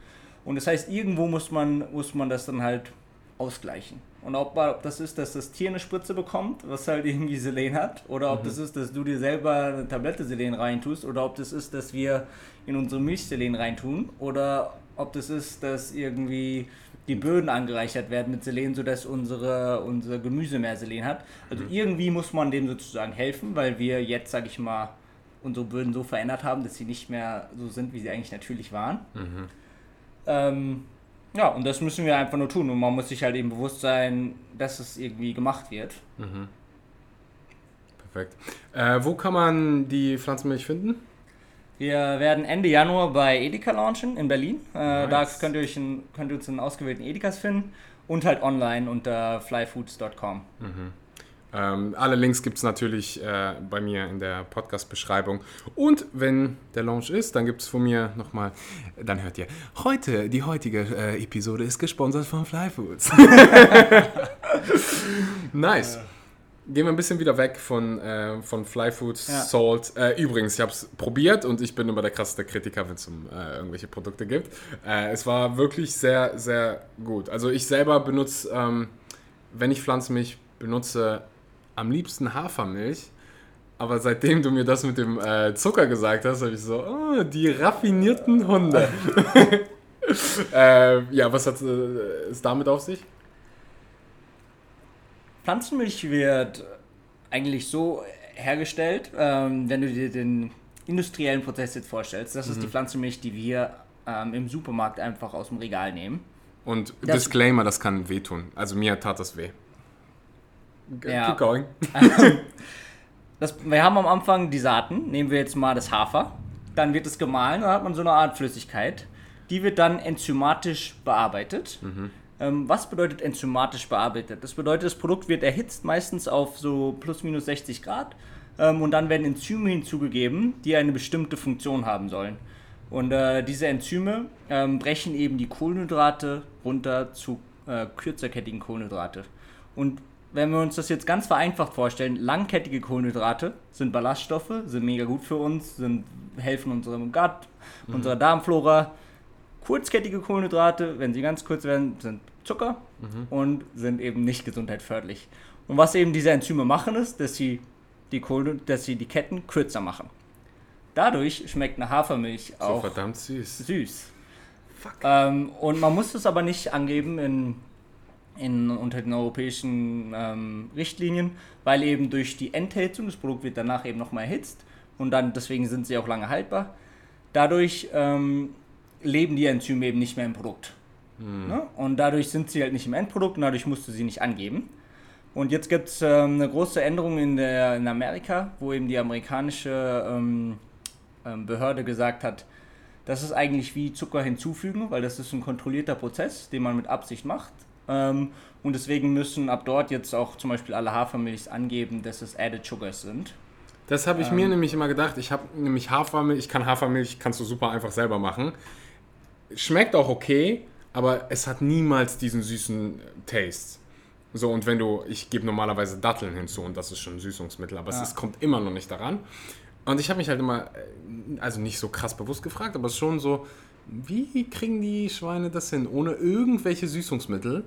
Und das heißt, irgendwo muss man, muss man das dann halt ausgleichen. Und ob, ob das ist, dass das Tier eine Spritze bekommt, was halt irgendwie Selen hat, oder ob das ist, dass du dir selber eine Tablette Selen reintust, oder ob das ist, dass wir in unsere Milch Selen reintun, oder ob das ist, dass irgendwie die Böden angereichert werden mit Selen, sodass unsere, unser Gemüse mehr Selen hat. Also irgendwie muss man dem sozusagen helfen, weil wir jetzt, sag ich mal, unsere Böden so verändert haben, dass sie nicht mehr so sind, wie sie eigentlich natürlich waren. Ähm, ja, und das müssen wir einfach nur tun. Und man muss sich halt eben bewusst sein, dass es irgendwie gemacht wird. Perfekt. Äh, wo kann man die Pflanzenmilch finden? Wir werden Ende Januar bei Edeka launchen in Berlin. Äh, Da Nice. könnt ihr, euch in, könnt ihr uns in ausgewählten Edekas finden und halt online unter flyfoods.com. Ähm, alle Links gibt es natürlich äh, bei mir in der Podcast-Beschreibung. Und wenn der Launch ist, dann gibt es von mir nochmal, dann hört ihr, heute, die heutige äh, Episode ist gesponsert von Flyfoods. nice. Gehen wir ein bisschen wieder weg von, äh, von Flyfoods, Ja. Salt. Äh, übrigens, ich habe es probiert und ich bin immer der krasseste Kritiker, wenn es um äh, irgendwelche Produkte gibt. Äh, es war wirklich sehr, sehr gut. Also ich selber benutze, ähm, wenn ich Pflanzenmilch benutze, am liebsten Hafermilch. Aber seitdem du mir das mit dem äh, Zucker gesagt hast, habe ich so, oh, die raffinierten Hunde. äh, ja, was hat äh, es damit auf sich? Pflanzenmilch wird eigentlich so hergestellt, ähm, wenn du dir den industriellen Prozess jetzt vorstellst. Das ist die Pflanzenmilch, die wir ähm, im Supermarkt einfach aus dem Regal nehmen. Und Das- Disclaimer, das kann wehtun. Also mir tat das weh. Ja. Keep going. Das, wir haben am Anfang die Saaten, nehmen wir jetzt mal das Hafer, dann wird es gemahlen, dann hat man so eine Art Flüssigkeit. Die wird dann enzymatisch bearbeitet. Ähm, was bedeutet enzymatisch bearbeitet? Das bedeutet, das Produkt wird erhitzt, meistens auf so plus minus 60 Grad. Ähm, und dann werden Enzyme hinzugegeben, die eine bestimmte Funktion haben sollen. Und äh, diese Enzyme ähm, brechen eben die Kohlenhydrate runter zu äh, kürzerkettigen Kohlenhydrate. Und wenn wir uns das jetzt ganz vereinfacht vorstellen, langkettige Kohlenhydrate sind Ballaststoffe, sind mega gut für uns, sind, helfen unserem Gut, unserer Darmflora. Kurzkettige Kohlenhydrate, wenn sie ganz kurz werden, sind Zucker und sind eben nicht gesundheitsförderlich. Und was eben diese Enzyme machen, ist, dass sie die, Kohlen, dass sie die Ketten kürzer machen. Dadurch schmeckt eine Hafermilch So auch verdammt süß. süß. Ähm, und man muss es aber nicht angeben in, in, unter den europäischen ähm, Richtlinien, weil eben durch die Enthälzung, das Produkt wird danach eben nochmal erhitzt und dann deswegen sind sie auch lange haltbar. Dadurch ähm, leben die Enzyme eben nicht mehr im Produkt. Ne? Und dadurch sind sie halt nicht im Endprodukt und dadurch musst du sie nicht angeben. Und jetzt gibt es ähm, eine große Änderung in, der, in Amerika, wo eben die amerikanische ähm, ähm, Behörde gesagt hat, das ist eigentlich wie Zucker hinzufügen, weil das ist ein kontrollierter Prozess, den man mit Absicht macht. Ähm, und deswegen müssen ab dort jetzt auch zum Beispiel alle Hafermilchs angeben, dass es Added Sugars sind. Das habe ich ähm, mir nämlich immer gedacht. Ich habe nämlich Hafermilch, ich kann Hafermilch, kannst du super einfach selber machen. Schmeckt auch okay, aber es hat niemals diesen süßen Taste. So, und wenn du, ich gebe normalerweise Datteln hinzu und das ist schon ein Süßungsmittel, aber ja. es ist, kommt immer noch nicht daran. Und ich habe mich halt immer, äh, also nicht so krass bewusst gefragt, aber schon so, wie kriegen die Schweine das hin, ohne irgendwelche Süßungsmittel?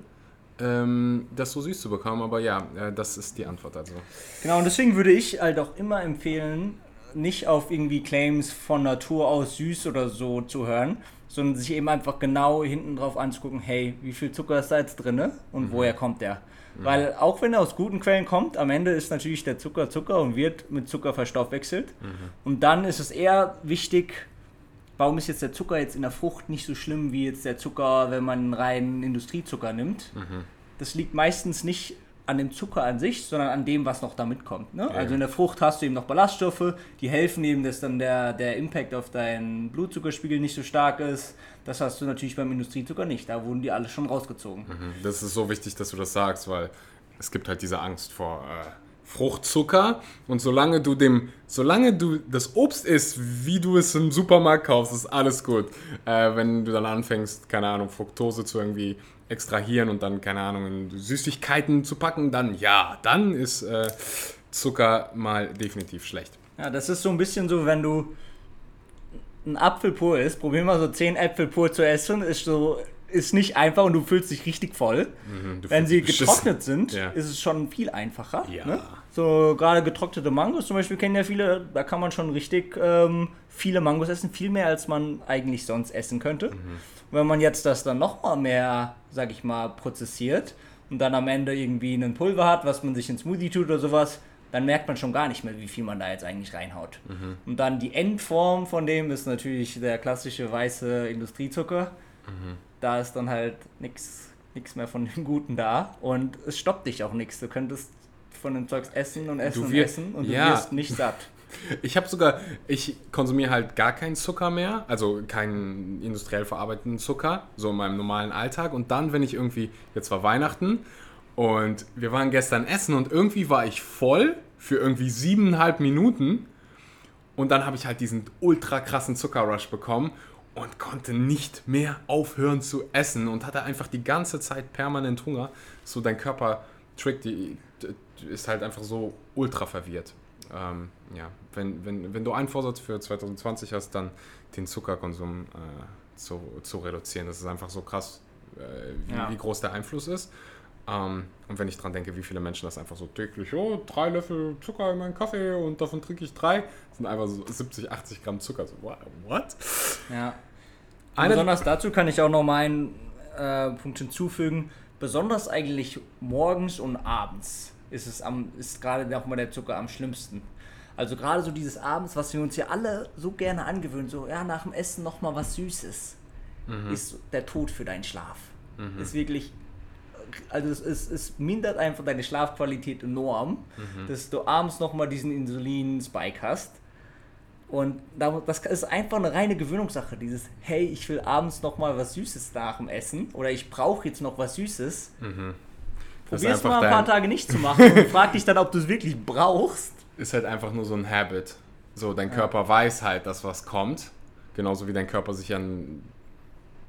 Ähm, das so süß zu bekommen, aber ja, äh, das ist die Antwort also. Genau, und deswegen würde ich halt auch immer empfehlen, nicht auf irgendwie Claims von Natur aus süß oder so zu hören, sondern sich eben einfach genau hinten drauf anzugucken, hey, wie viel Zucker ist da jetzt drin und mhm. woher kommt der? Mhm. Weil auch wenn er aus guten Quellen kommt, am Ende ist natürlich der Zucker Zucker und wird mit Zucker verstoffwechselt. Mhm. Und dann ist es eher wichtig, warum ist jetzt der Zucker jetzt in der Frucht nicht so schlimm wie jetzt der Zucker, wenn man rein Industriezucker nimmt? Mhm. Das liegt meistens nicht an dem Zucker an sich, sondern an dem, was noch damit kommt. Ne? Also in der Frucht hast du eben noch Ballaststoffe, die helfen eben, dass dann der, der Impact auf deinen Blutzuckerspiegel nicht so stark ist. Das hast du natürlich beim Industriezucker nicht. Da wurden die alle schon rausgezogen. Mhm. Das ist so wichtig, dass du das sagst, weil es gibt halt diese Angst vor äh, Fruchtzucker und solange du dem, solange du das Obst isst, wie du es im Supermarkt kaufst, ist alles gut. Äh, wenn du dann anfängst, keine Ahnung, Fructose zu irgendwie extrahieren und dann, keine Ahnung, in Süßigkeiten zu packen, dann ja, dann ist äh, Zucker mal definitiv schlecht. Ja, das ist so ein bisschen so, wenn du ein Apfel pur isst, probier mal so 10 Äpfel pur zu essen, ist so ist nicht einfach und du fühlst dich richtig voll. Mhm, Wenn sie getrocknet sind, ja. ist es schon viel einfacher. Ja. Ne? So gerade getrocknete Mangos zum Beispiel kennen ja viele, da kann man schon richtig ähm, viele Mangos essen, viel mehr als man eigentlich sonst essen könnte. Mhm. Wenn man jetzt das dann nochmal mehr, sag ich mal, prozessiert und dann am Ende irgendwie ein Pulver hat, was man sich ins Smoothie tut oder sowas, dann merkt man schon gar nicht mehr, wie viel man da jetzt eigentlich reinhaut. Mhm. Und dann die Endform von dem ist natürlich der klassische weiße Industriezucker. Mhm. Da ist dann halt nichts mehr von dem Guten da und es stoppt dich auch nichts. Du könntest von dem Zeugs essen und essen und essen und ja. du wirst nicht satt. Ich habe sogar, ich konsumiere halt gar keinen Zucker mehr, also keinen industriell verarbeiteten Zucker, so in meinem normalen Alltag. Und dann, wenn ich irgendwie, jetzt war Weihnachten und wir waren gestern essen und irgendwie war ich voll für irgendwie siebeneinhalb Minuten. Und dann habe ich halt diesen ultra krassen Zuckerrush bekommen und konnte nicht mehr aufhören zu essen und hatte einfach die ganze Zeit permanent Hunger. So dein Körper trickt die, ist halt einfach so ultra verwirrt ähm, ja, wenn, wenn, wenn du einen Vorsatz für 2020 hast, dann den Zuckerkonsum äh, zu, zu reduzieren. Das ist einfach so krass, äh, wie, ja. wie, groß der Einfluss ist. Ähm, und wenn ich dran denke, wie viele Menschen das einfach so täglich, oh, drei Löffel Zucker in meinen Kaffee und davon trinke ich drei, sind einfach so 70, 80 Gramm Zucker. So, what? Ja. Besonders dazu kann ich auch noch meinen äh, Punkt hinzufügen. Besonders eigentlich morgens und abends ist es am, ist gerade nochmal der Zucker am schlimmsten. Also gerade so dieses Abends, was wir uns ja alle so gerne angewöhnen, so ja, nach dem Essen nochmal was Süßes, mhm. ist der Tod für deinen Schlaf. Mhm. Ist wirklich, also es, es, es, mindert einfach deine Schlafqualität enorm, mhm. dass du abends nochmal diesen Insulin-Spike hast. Und das ist einfach eine reine Gewöhnungssache. Dieses, hey, ich will abends nochmal was Süßes nach dem Essen oder ich brauche jetzt noch was Süßes. Mhm. Probier es mal ein paar Tage nicht zu machen und frag dich dann, ob du es wirklich brauchst. Ist halt einfach nur so ein Habit. So, dein Körper weiß halt, dass was kommt. Genauso wie dein Körper sich an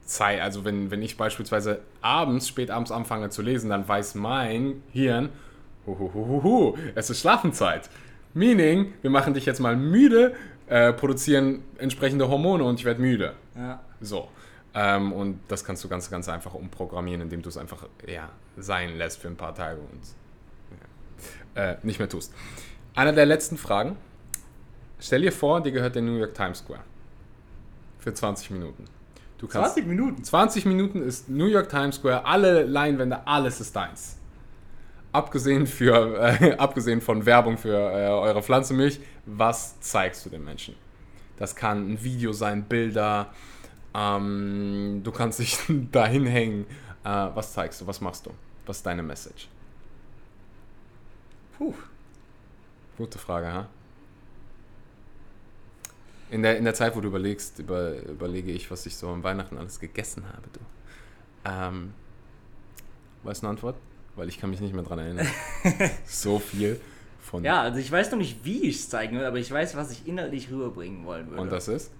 Zeit, also wenn, wenn ich beispielsweise abends, spät abends anfange zu lesen, dann weiß mein Hirn, huhuhuhu, es ist Schlafenzeit. Meaning, wir machen dich jetzt mal müde, äh, produzieren entsprechende Hormone und ich werde müde. Ja. So. Ähm, und das kannst du ganz, ganz einfach umprogrammieren, indem du es einfach ja, sein lässt für ein paar Tage und ja, äh, nicht mehr tust. Eine der letzten Fragen. Stell dir vor, dir gehört der New York Times Square. Für 20 Minuten. Du kannst, 20 Minuten? 20 Minuten ist New York Times Square, alle Leinwände, alles ist deins. Abgesehen, für, äh, abgesehen von Werbung für äh, eure Pflanzenmilch, was zeigst du den Menschen? Das kann ein Video sein, Bilder, ähm, du kannst dich dahin hängen. Äh, was zeigst du? Was machst du? Was ist deine Message? Puh. Gute Frage, ha? In der, in der Zeit, wo du überlegst, über, überlege ich, was ich so an Weihnachten alles gegessen habe. Du. Ähm, weißt du eine Antwort? Weil ich kann mich nicht mehr dran erinnern. so viel von. Ja, also ich weiß noch nicht, wie ich es zeigen will, aber ich weiß, was ich inhaltlich rüberbringen wollen würde. Und das ist?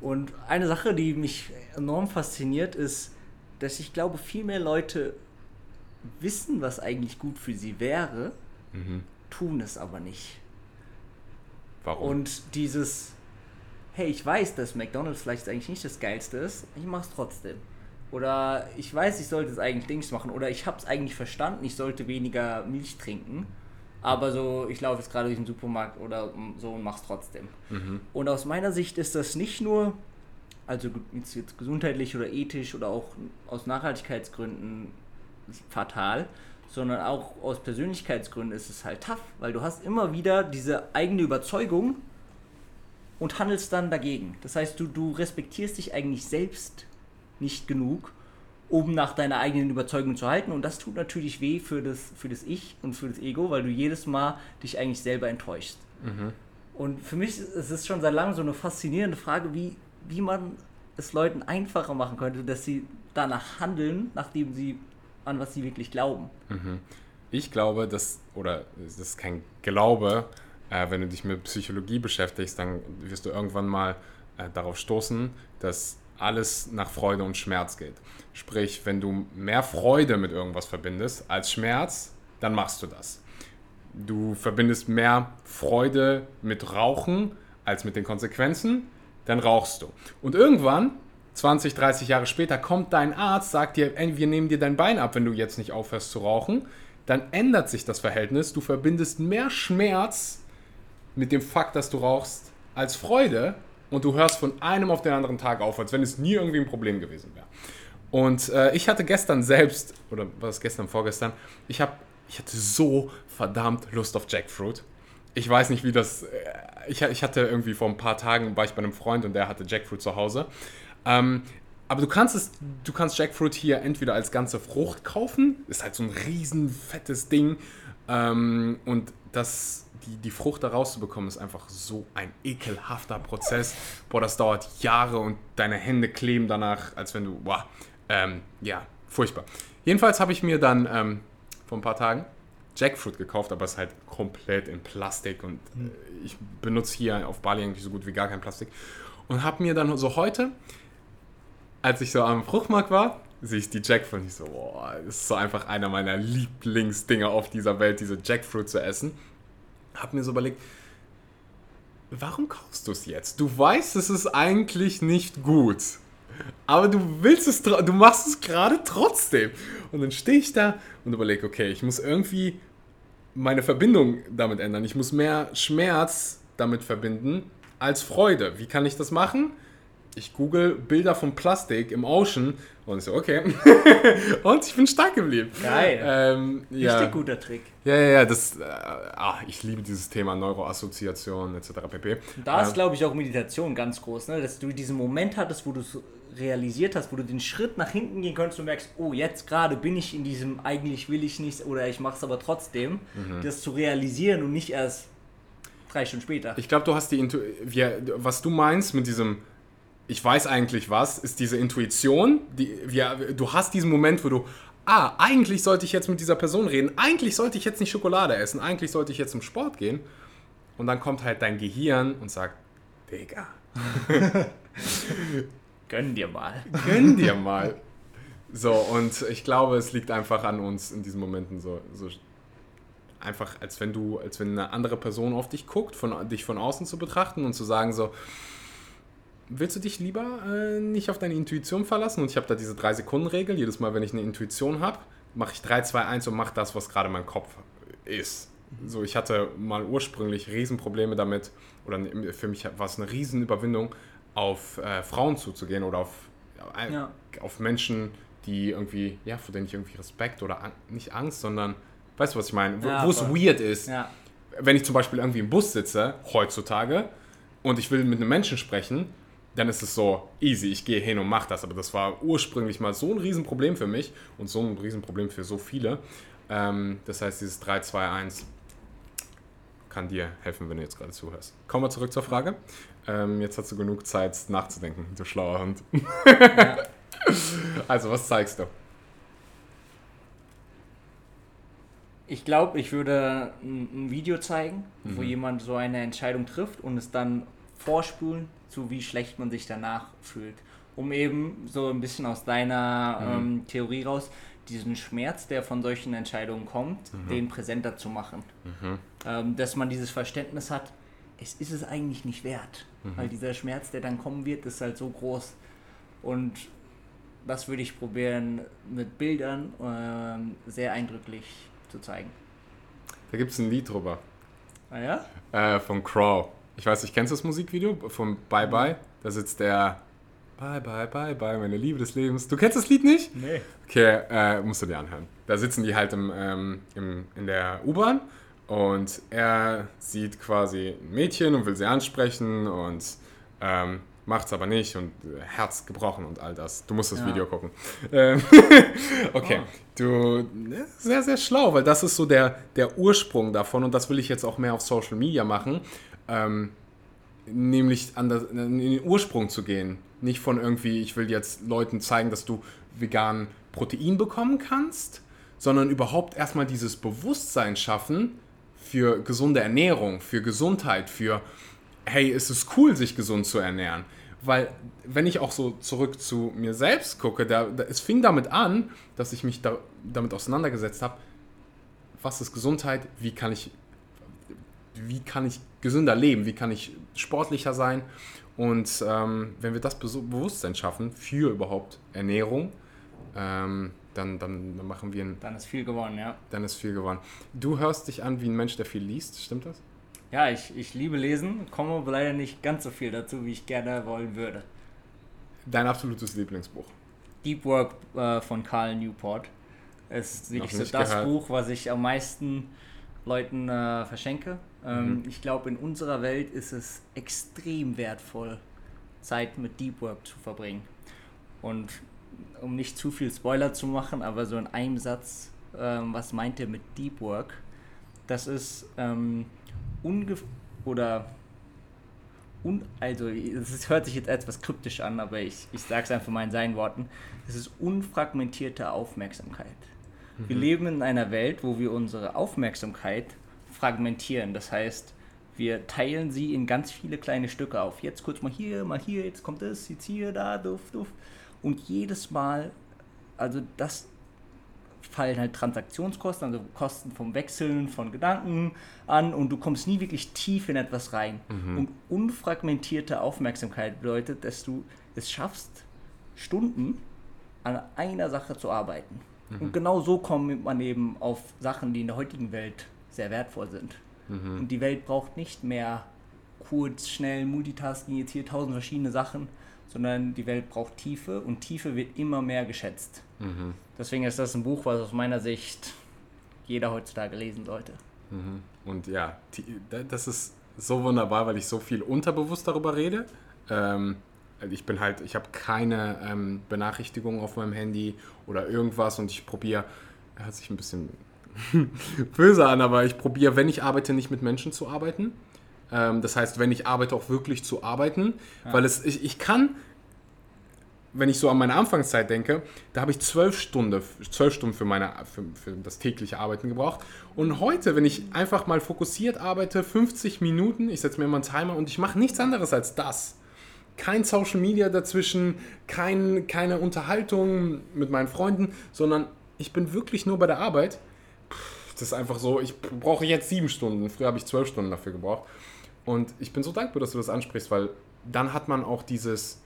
Und eine Sache, die mich enorm fasziniert, ist, dass ich glaube, viel mehr Leute wissen, was eigentlich gut für sie wäre, Mhm. tun es aber nicht. Warum? Und dieses, hey, ich weiß, dass McDonald's vielleicht eigentlich nicht das Geilste ist, ich mach's trotzdem. Oder ich weiß, ich sollte es eigentlich Dings machen. Oder ich hab's eigentlich verstanden, ich sollte weniger Milch trinken. Aber so, ich laufe jetzt gerade durch den Supermarkt oder so und mach's trotzdem. mhm. Und aus meiner Sicht ist das nicht nur, also jetzt, gesundheitlich oder ethisch oder auch aus Nachhaltigkeitsgründen fatal, sondern auch aus Persönlichkeitsgründen ist es halt tough, weil du hast immer wieder diese eigene Überzeugung und handelst dann dagegen. Das heißt, du, du respektierst dich eigentlich selbst nicht genug, um nach deiner eigenen Überzeugung zu halten. Und das tut natürlich weh für das, für das Ich und für das Ego, weil du jedes Mal dich eigentlich selber enttäuschst. Mhm. Und für mich ist es schon seit langem so eine faszinierende Frage, wie, wie man es Leuten einfacher machen könnte, dass sie danach handeln, nachdem sie an was sie wirklich glauben. Mhm. Ich glaube, dass, oder es ist kein Glaube, äh, wenn du dich mit Psychologie beschäftigst, dann wirst du irgendwann mal äh, darauf stoßen, dass alles nach Freude und Schmerz geht. Sprich, wenn du mehr Freude mit irgendwas verbindest als Schmerz, dann machst du das. Du verbindest mehr Freude mit Rauchen als mit den Konsequenzen, dann rauchst du. Und irgendwann, 20, 30 Jahre später, kommt dein Arzt, sagt dir, wir nehmen dir dein Bein ab, wenn du jetzt nicht aufhörst zu rauchen. Dann ändert sich das Verhältnis. Du verbindest mehr Schmerz mit dem Fakt, dass du rauchst, als Freude. Und du hörst von einem auf den anderen Tag auf, als wenn es nie irgendwie ein Problem gewesen wäre. Und äh, ich hatte gestern selbst, oder was gestern, vorgestern, ich, hab, ich hatte so verdammt Lust auf Jackfruit. Ich weiß nicht, wie das. Äh, ich, ich hatte irgendwie vor ein paar Tagen, war ich bei einem Freund und der hatte Jackfruit zu Hause. Ähm, aber du kannst es, du kannst Jackfruit hier entweder als ganze Frucht kaufen, ist halt so ein riesen fettes Ding. Ähm, und das, die, die Frucht da rauszubekommen, ist einfach so ein ekelhafter Prozess. Boah, das dauert Jahre und deine Hände kleben danach, als wenn du, boah, ähm, ja, furchtbar. Jedenfalls habe ich mir dann ähm, vor ein paar Tagen Jackfruit gekauft, aber es ist halt komplett in Plastik und äh, ich benutze hier auf Bali eigentlich so gut wie gar kein Plastik. Und habe mir dann so heute, als ich so am Fruchtmarkt war, sehe ich die Jackfruit und ich so, boah, das ist so einfach einer meiner Lieblingsdinger auf dieser Welt, diese Jackfruit zu essen. Hab mir so überlegt, warum kaufst du es jetzt? Du weißt, es ist eigentlich nicht gut. Aber du willst es, du machst es gerade trotzdem. Und dann stehe ich da und überlege, okay, ich muss irgendwie meine Verbindung damit ändern. Ich muss mehr Schmerz damit verbinden als Freude. Wie kann ich das machen? Ich google Bilder von Plastik im Ocean und so, okay. und ich bin stark geblieben. Geil. Ähm, ja. Richtig guter Trick. Ja, ja, ja, das, äh, ah, ich liebe dieses Thema Neuroassoziation etc. pp. Da ist, Ähm, glaube ich, auch Meditation ganz groß, ne? dass du diesen Moment hattest, wo du es realisiert hast, wo du den Schritt nach hinten gehen könntest und merkst, oh, jetzt gerade bin ich in diesem, eigentlich will ich nicht oder ich mache es aber trotzdem, Mhm. das zu realisieren und nicht erst drei Stunden später. Ich glaube, du hast die Intu wir, was du meinst mit diesem ich weiß eigentlich was, ist diese Intuition, die wir, du hast diesen Moment, wo du ah, eigentlich sollte ich jetzt mit dieser Person reden, eigentlich sollte ich jetzt nicht Schokolade essen, eigentlich sollte ich jetzt zum Sport gehen und dann kommt halt dein Gehirn und sagt, Digga, Gönn dir mal. gönn dir mal. So, und ich glaube, es liegt einfach an uns in diesen Momenten so, so einfach, als wenn du, als wenn eine andere Person auf dich guckt, von, dich von außen zu betrachten und zu sagen so, willst du dich lieber äh, nicht auf deine Intuition verlassen? Und ich habe da diese 3-Sekunden-Regel. Jedes Mal, wenn ich eine Intuition habe, mache ich 3, 2, 1 und mache das, was gerade mein Kopf ist. So, ich hatte mal ursprünglich Riesenprobleme damit, oder für mich war es eine Riesenüberwindung, auf äh, Frauen zuzugehen oder auf, äh, Ja. auf Menschen, die irgendwie, ja, vor denen ich irgendwie Respekt oder an, nicht Angst, sondern, weißt du, was ich meine? Wo Ja, es weird ist Ja. wenn ich zum Beispiel irgendwie im Bus sitze, heutzutage, und ich will mit einem Menschen sprechen, dann ist es so easy, ich gehe hin und mache das. Aber das war ursprünglich mal so ein Riesenproblem für mich und so ein Riesenproblem für so viele. Ähm, das heißt, dieses 3, 2, 1 kann dir helfen, wenn du jetzt gerade zuhörst. Kommen wir zurück zur Frage. Ähm, jetzt hast du genug Zeit nachzudenken, du schlauer Hund. Ja. also, was zeigst du? Ich glaube, ich würde ein, Video zeigen, mhm. wo jemand so eine Entscheidung trifft und es dann vorspulen, zu wie schlecht man sich danach fühlt. Um eben so ein bisschen aus deiner mhm. ähm, Theorie raus, diesen Schmerz, der von solchen Entscheidungen kommt, mhm. den präsenter zu machen. Mhm. Ähm, dass man dieses Verständnis hat, es ist es eigentlich nicht wert. Mhm. Weil dieser Schmerz, der dann kommen wird, ist halt so groß. Und das würde ich probieren mit Bildern äh, sehr eindrücklich zu zeigen. Da gibt es ein Lied drüber. Ah ja? Äh, von Crow. Ich weiß nicht, kennst du das Musikvideo von Bye Bye? Da sitzt der Bye Bye Bye Bye, meine Liebe des Lebens. Du kennst das Lied nicht? Nee. Okay, äh, musst du dir anhören. Da sitzen die halt im, ähm, im, in der U-Bahn und er sieht quasi ein Mädchen und will sie ansprechen und ähm, macht's aber nicht und äh, Herz gebrochen und all das. Du musst das ja. Video gucken. Ähm, okay, oh. du, sehr, sehr schlau, weil das ist so der, der Ursprung davon und das will ich jetzt auch mehr auf Social Media machen, ähm, nämlich an das, in den Ursprung zu gehen. Nicht von irgendwie, ich will jetzt Leuten zeigen, dass du vegan Protein bekommen kannst, sondern überhaupt erstmal dieses Bewusstsein schaffen für gesunde Ernährung, für Gesundheit, für hey, ist es cool, sich gesund zu ernähren. Weil, wenn ich auch so zurück zu mir selbst gucke, da, da, es fing damit an, dass ich mich da, damit auseinandergesetzt habe, was ist Gesundheit, wie kann ich, wie kann ich gesünder leben, wie kann ich sportlicher sein. Und ähm, wenn wir das Bewusstsein schaffen für überhaupt Ernährung, ähm, dann, dann, dann machen wir ein. Dann ist viel gewonnen, ja. Dann ist viel gewonnen. Du hörst dich an wie ein Mensch, der viel liest, stimmt das? Ja, ich, ich liebe Lesen, komme aber leider nicht ganz so viel dazu, wie ich gerne wollen würde. Dein absolutes Lieblingsbuch? Deep Work äh, von Carl Newport. Es ist wirklich so das gehört. Buch, was ich am meisten Leuten äh, verschenke. Ähm, mhm. Ich glaube, in unserer Welt ist es extrem wertvoll, Zeit mit Deep Work zu verbringen. Und um nicht zu viel Spoiler zu machen, aber so in einem Satz, ähm, was meint er mit Deep Work? Das ist ähm, ungef oder un also es hört sich jetzt etwas kryptisch an, aber ich, ich sage es einfach mal in seinen Worten. Es ist unfragmentierte Aufmerksamkeit. Mhm. Wir leben in einer Welt, wo wir unsere Aufmerksamkeit fragmentieren. Das heißt, wir teilen sie in ganz viele kleine Stücke auf. Jetzt kurz mal hier, mal hier, jetzt kommt das, jetzt hier, da, duff, duff. Und jedes Mal, also das fallen halt Transaktionskosten, also Kosten vom Wechseln von Gedanken an und du kommst nie wirklich tief in etwas rein. Mhm. Und unfragmentierte Aufmerksamkeit bedeutet, dass du es schaffst, Stunden an einer Sache zu arbeiten. Mhm. Und genau so kommt man eben auf Sachen, die in der heutigen Welt sehr wertvoll sind. Mhm. Und die Welt braucht nicht mehr kurz, schnell, Multitasking, jetzt hier tausend verschiedene Sachen, sondern die Welt braucht Tiefe und Tiefe wird immer mehr geschätzt. Mhm. Deswegen ist das ein Buch, was aus meiner Sicht jeder heutzutage lesen sollte. Mhm. Und ja, das ist so wunderbar, weil ich so viel unterbewusst darüber rede. Ähm, ich bin halt, ich habe keine ähm, Benachrichtigungen auf meinem Handy oder irgendwas und ich probiere, hört sich ein bisschen böse an, aber ich probiere, wenn ich arbeite, nicht mit Menschen zu arbeiten. Ähm, das heißt, wenn ich arbeite, auch wirklich zu arbeiten, ja. weil es, ich, ich kann, wenn ich so an meine Anfangszeit denke, da habe ich zwölf Stunden, zwölf Stunden für, meine, für, für, das tägliche Arbeiten gebraucht. Und heute, wenn ich einfach mal fokussiert arbeite, 50 Minuten, ich setze mir immer einen Timer und ich mache nichts anderes als das. Kein Social Media dazwischen, kein, keine Unterhaltung mit meinen Freunden, sondern ich bin wirklich nur bei der Arbeit. Das ist einfach so, ich brauche jetzt sieben Stunden. Früher habe ich zwölf Stunden dafür gebraucht. Und ich bin so dankbar, dass du das ansprichst, weil dann hat man auch dieses,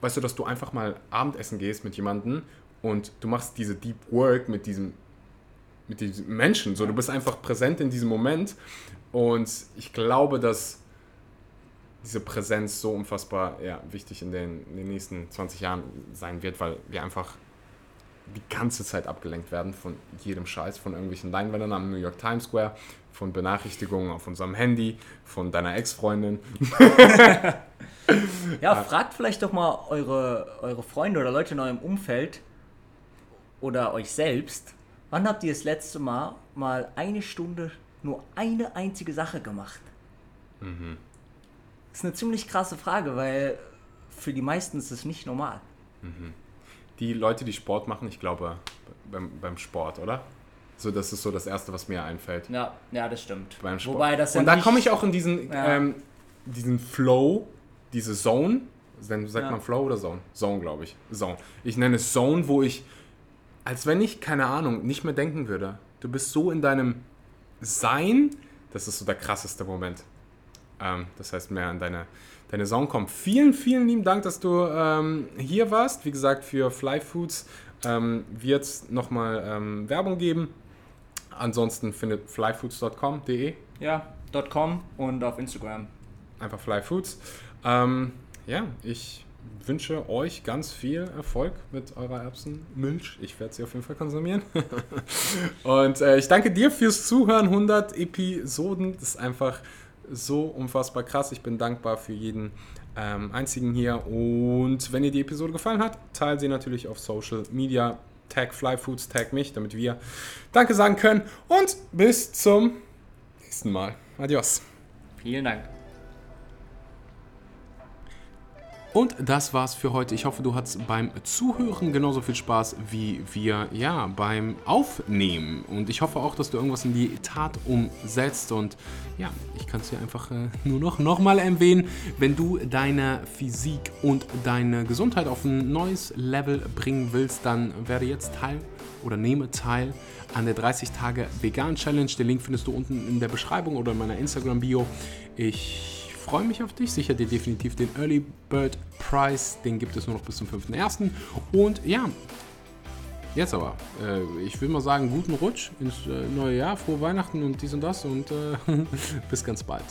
weißt du, dass du einfach mal Abendessen gehst mit jemandem und du machst diese Deep Work mit diesem, mit diesem Menschen. So, du bist einfach präsent in diesem Moment. Und ich glaube, dass diese Präsenz so unfassbar ja, wichtig in den, in den nächsten 20 Jahren sein wird, weil wir einfach die ganze Zeit abgelenkt werden von jedem Scheiß, von irgendwelchen Leinwändern am New York Times Square, von Benachrichtigungen auf unserem Handy, von deiner Ex-Freundin. ja, fragt vielleicht doch mal eure, eure Freunde oder Leute in eurem Umfeld oder euch selbst, wann habt ihr das letzte Mal mal eine Stunde nur eine einzige Sache gemacht? Das ist eine ziemlich krasse Frage, weil für die meisten ist es nicht normal. Die Leute, die Sport machen, ich glaube beim, beim Sport, oder? So, das ist so das Erste, was mir einfällt. Ja, ja, das stimmt. Beim Sport. Wobei das Und da komme ich auch in diesen, Ja. ähm, diesen Flow, diese Zone. Sagt Ja. man Flow oder Zone? Zone, glaube ich. Zone. Ich nenne es Zone, wo ich, als wenn ich, keine Ahnung, nicht mehr denken würde. Du bist so in deinem Sein, das ist so der krasseste Moment. Ähm, das heißt, mehr an deine, deine Zone kommen. Vielen, vielen lieben Dank, dass du ähm, hier warst. Wie gesagt, für Fly Foods ähm, wird es nochmal ähm, Werbung geben. Ansonsten findet flyfoods.com.de Ja, .com und auf Instagram. einfach Fly Foods. Ähm, ja, ich wünsche euch ganz viel Erfolg mit eurer Erbsenmilch. Ich werde sie auf jeden Fall konsumieren. Und äh, ich danke dir fürs Zuhören. 100 Episoden, das ist einfach so unfassbar krass. Ich bin dankbar für jeden ähm, einzigen hier. Und wenn dir die Episode gefallen hat, teile sie natürlich auf Social Media. Tag Fly Foods, tag mich, damit wir Danke sagen können. Und bis zum nächsten Mal. Adios. Vielen Dank. Und das war's für heute. Ich hoffe, du hattest beim Zuhören genauso viel Spaß wie wir ja beim Aufnehmen. Und ich hoffe auch, dass du irgendwas in die Tat umsetzt. Und ja, ich kann es dir einfach äh, nur noch nochmal erwähnen, wenn du deine Physik und deine Gesundheit auf ein neues Level bringen willst, dann werde jetzt Teil oder nehme teil an der 30 Tage Vegan Challenge. Den Link findest du unten in der Beschreibung oder in meiner Instagram Bio. Ich freue mich auf dich. Sicher dir definitiv den Early Bird Prize. Den gibt es nur noch bis zum 5.1. Und ja, jetzt aber. Äh, ich will mal sagen, guten Rutsch ins äh, neue Jahr. Frohe Weihnachten und dies und das. Und äh, bis ganz bald.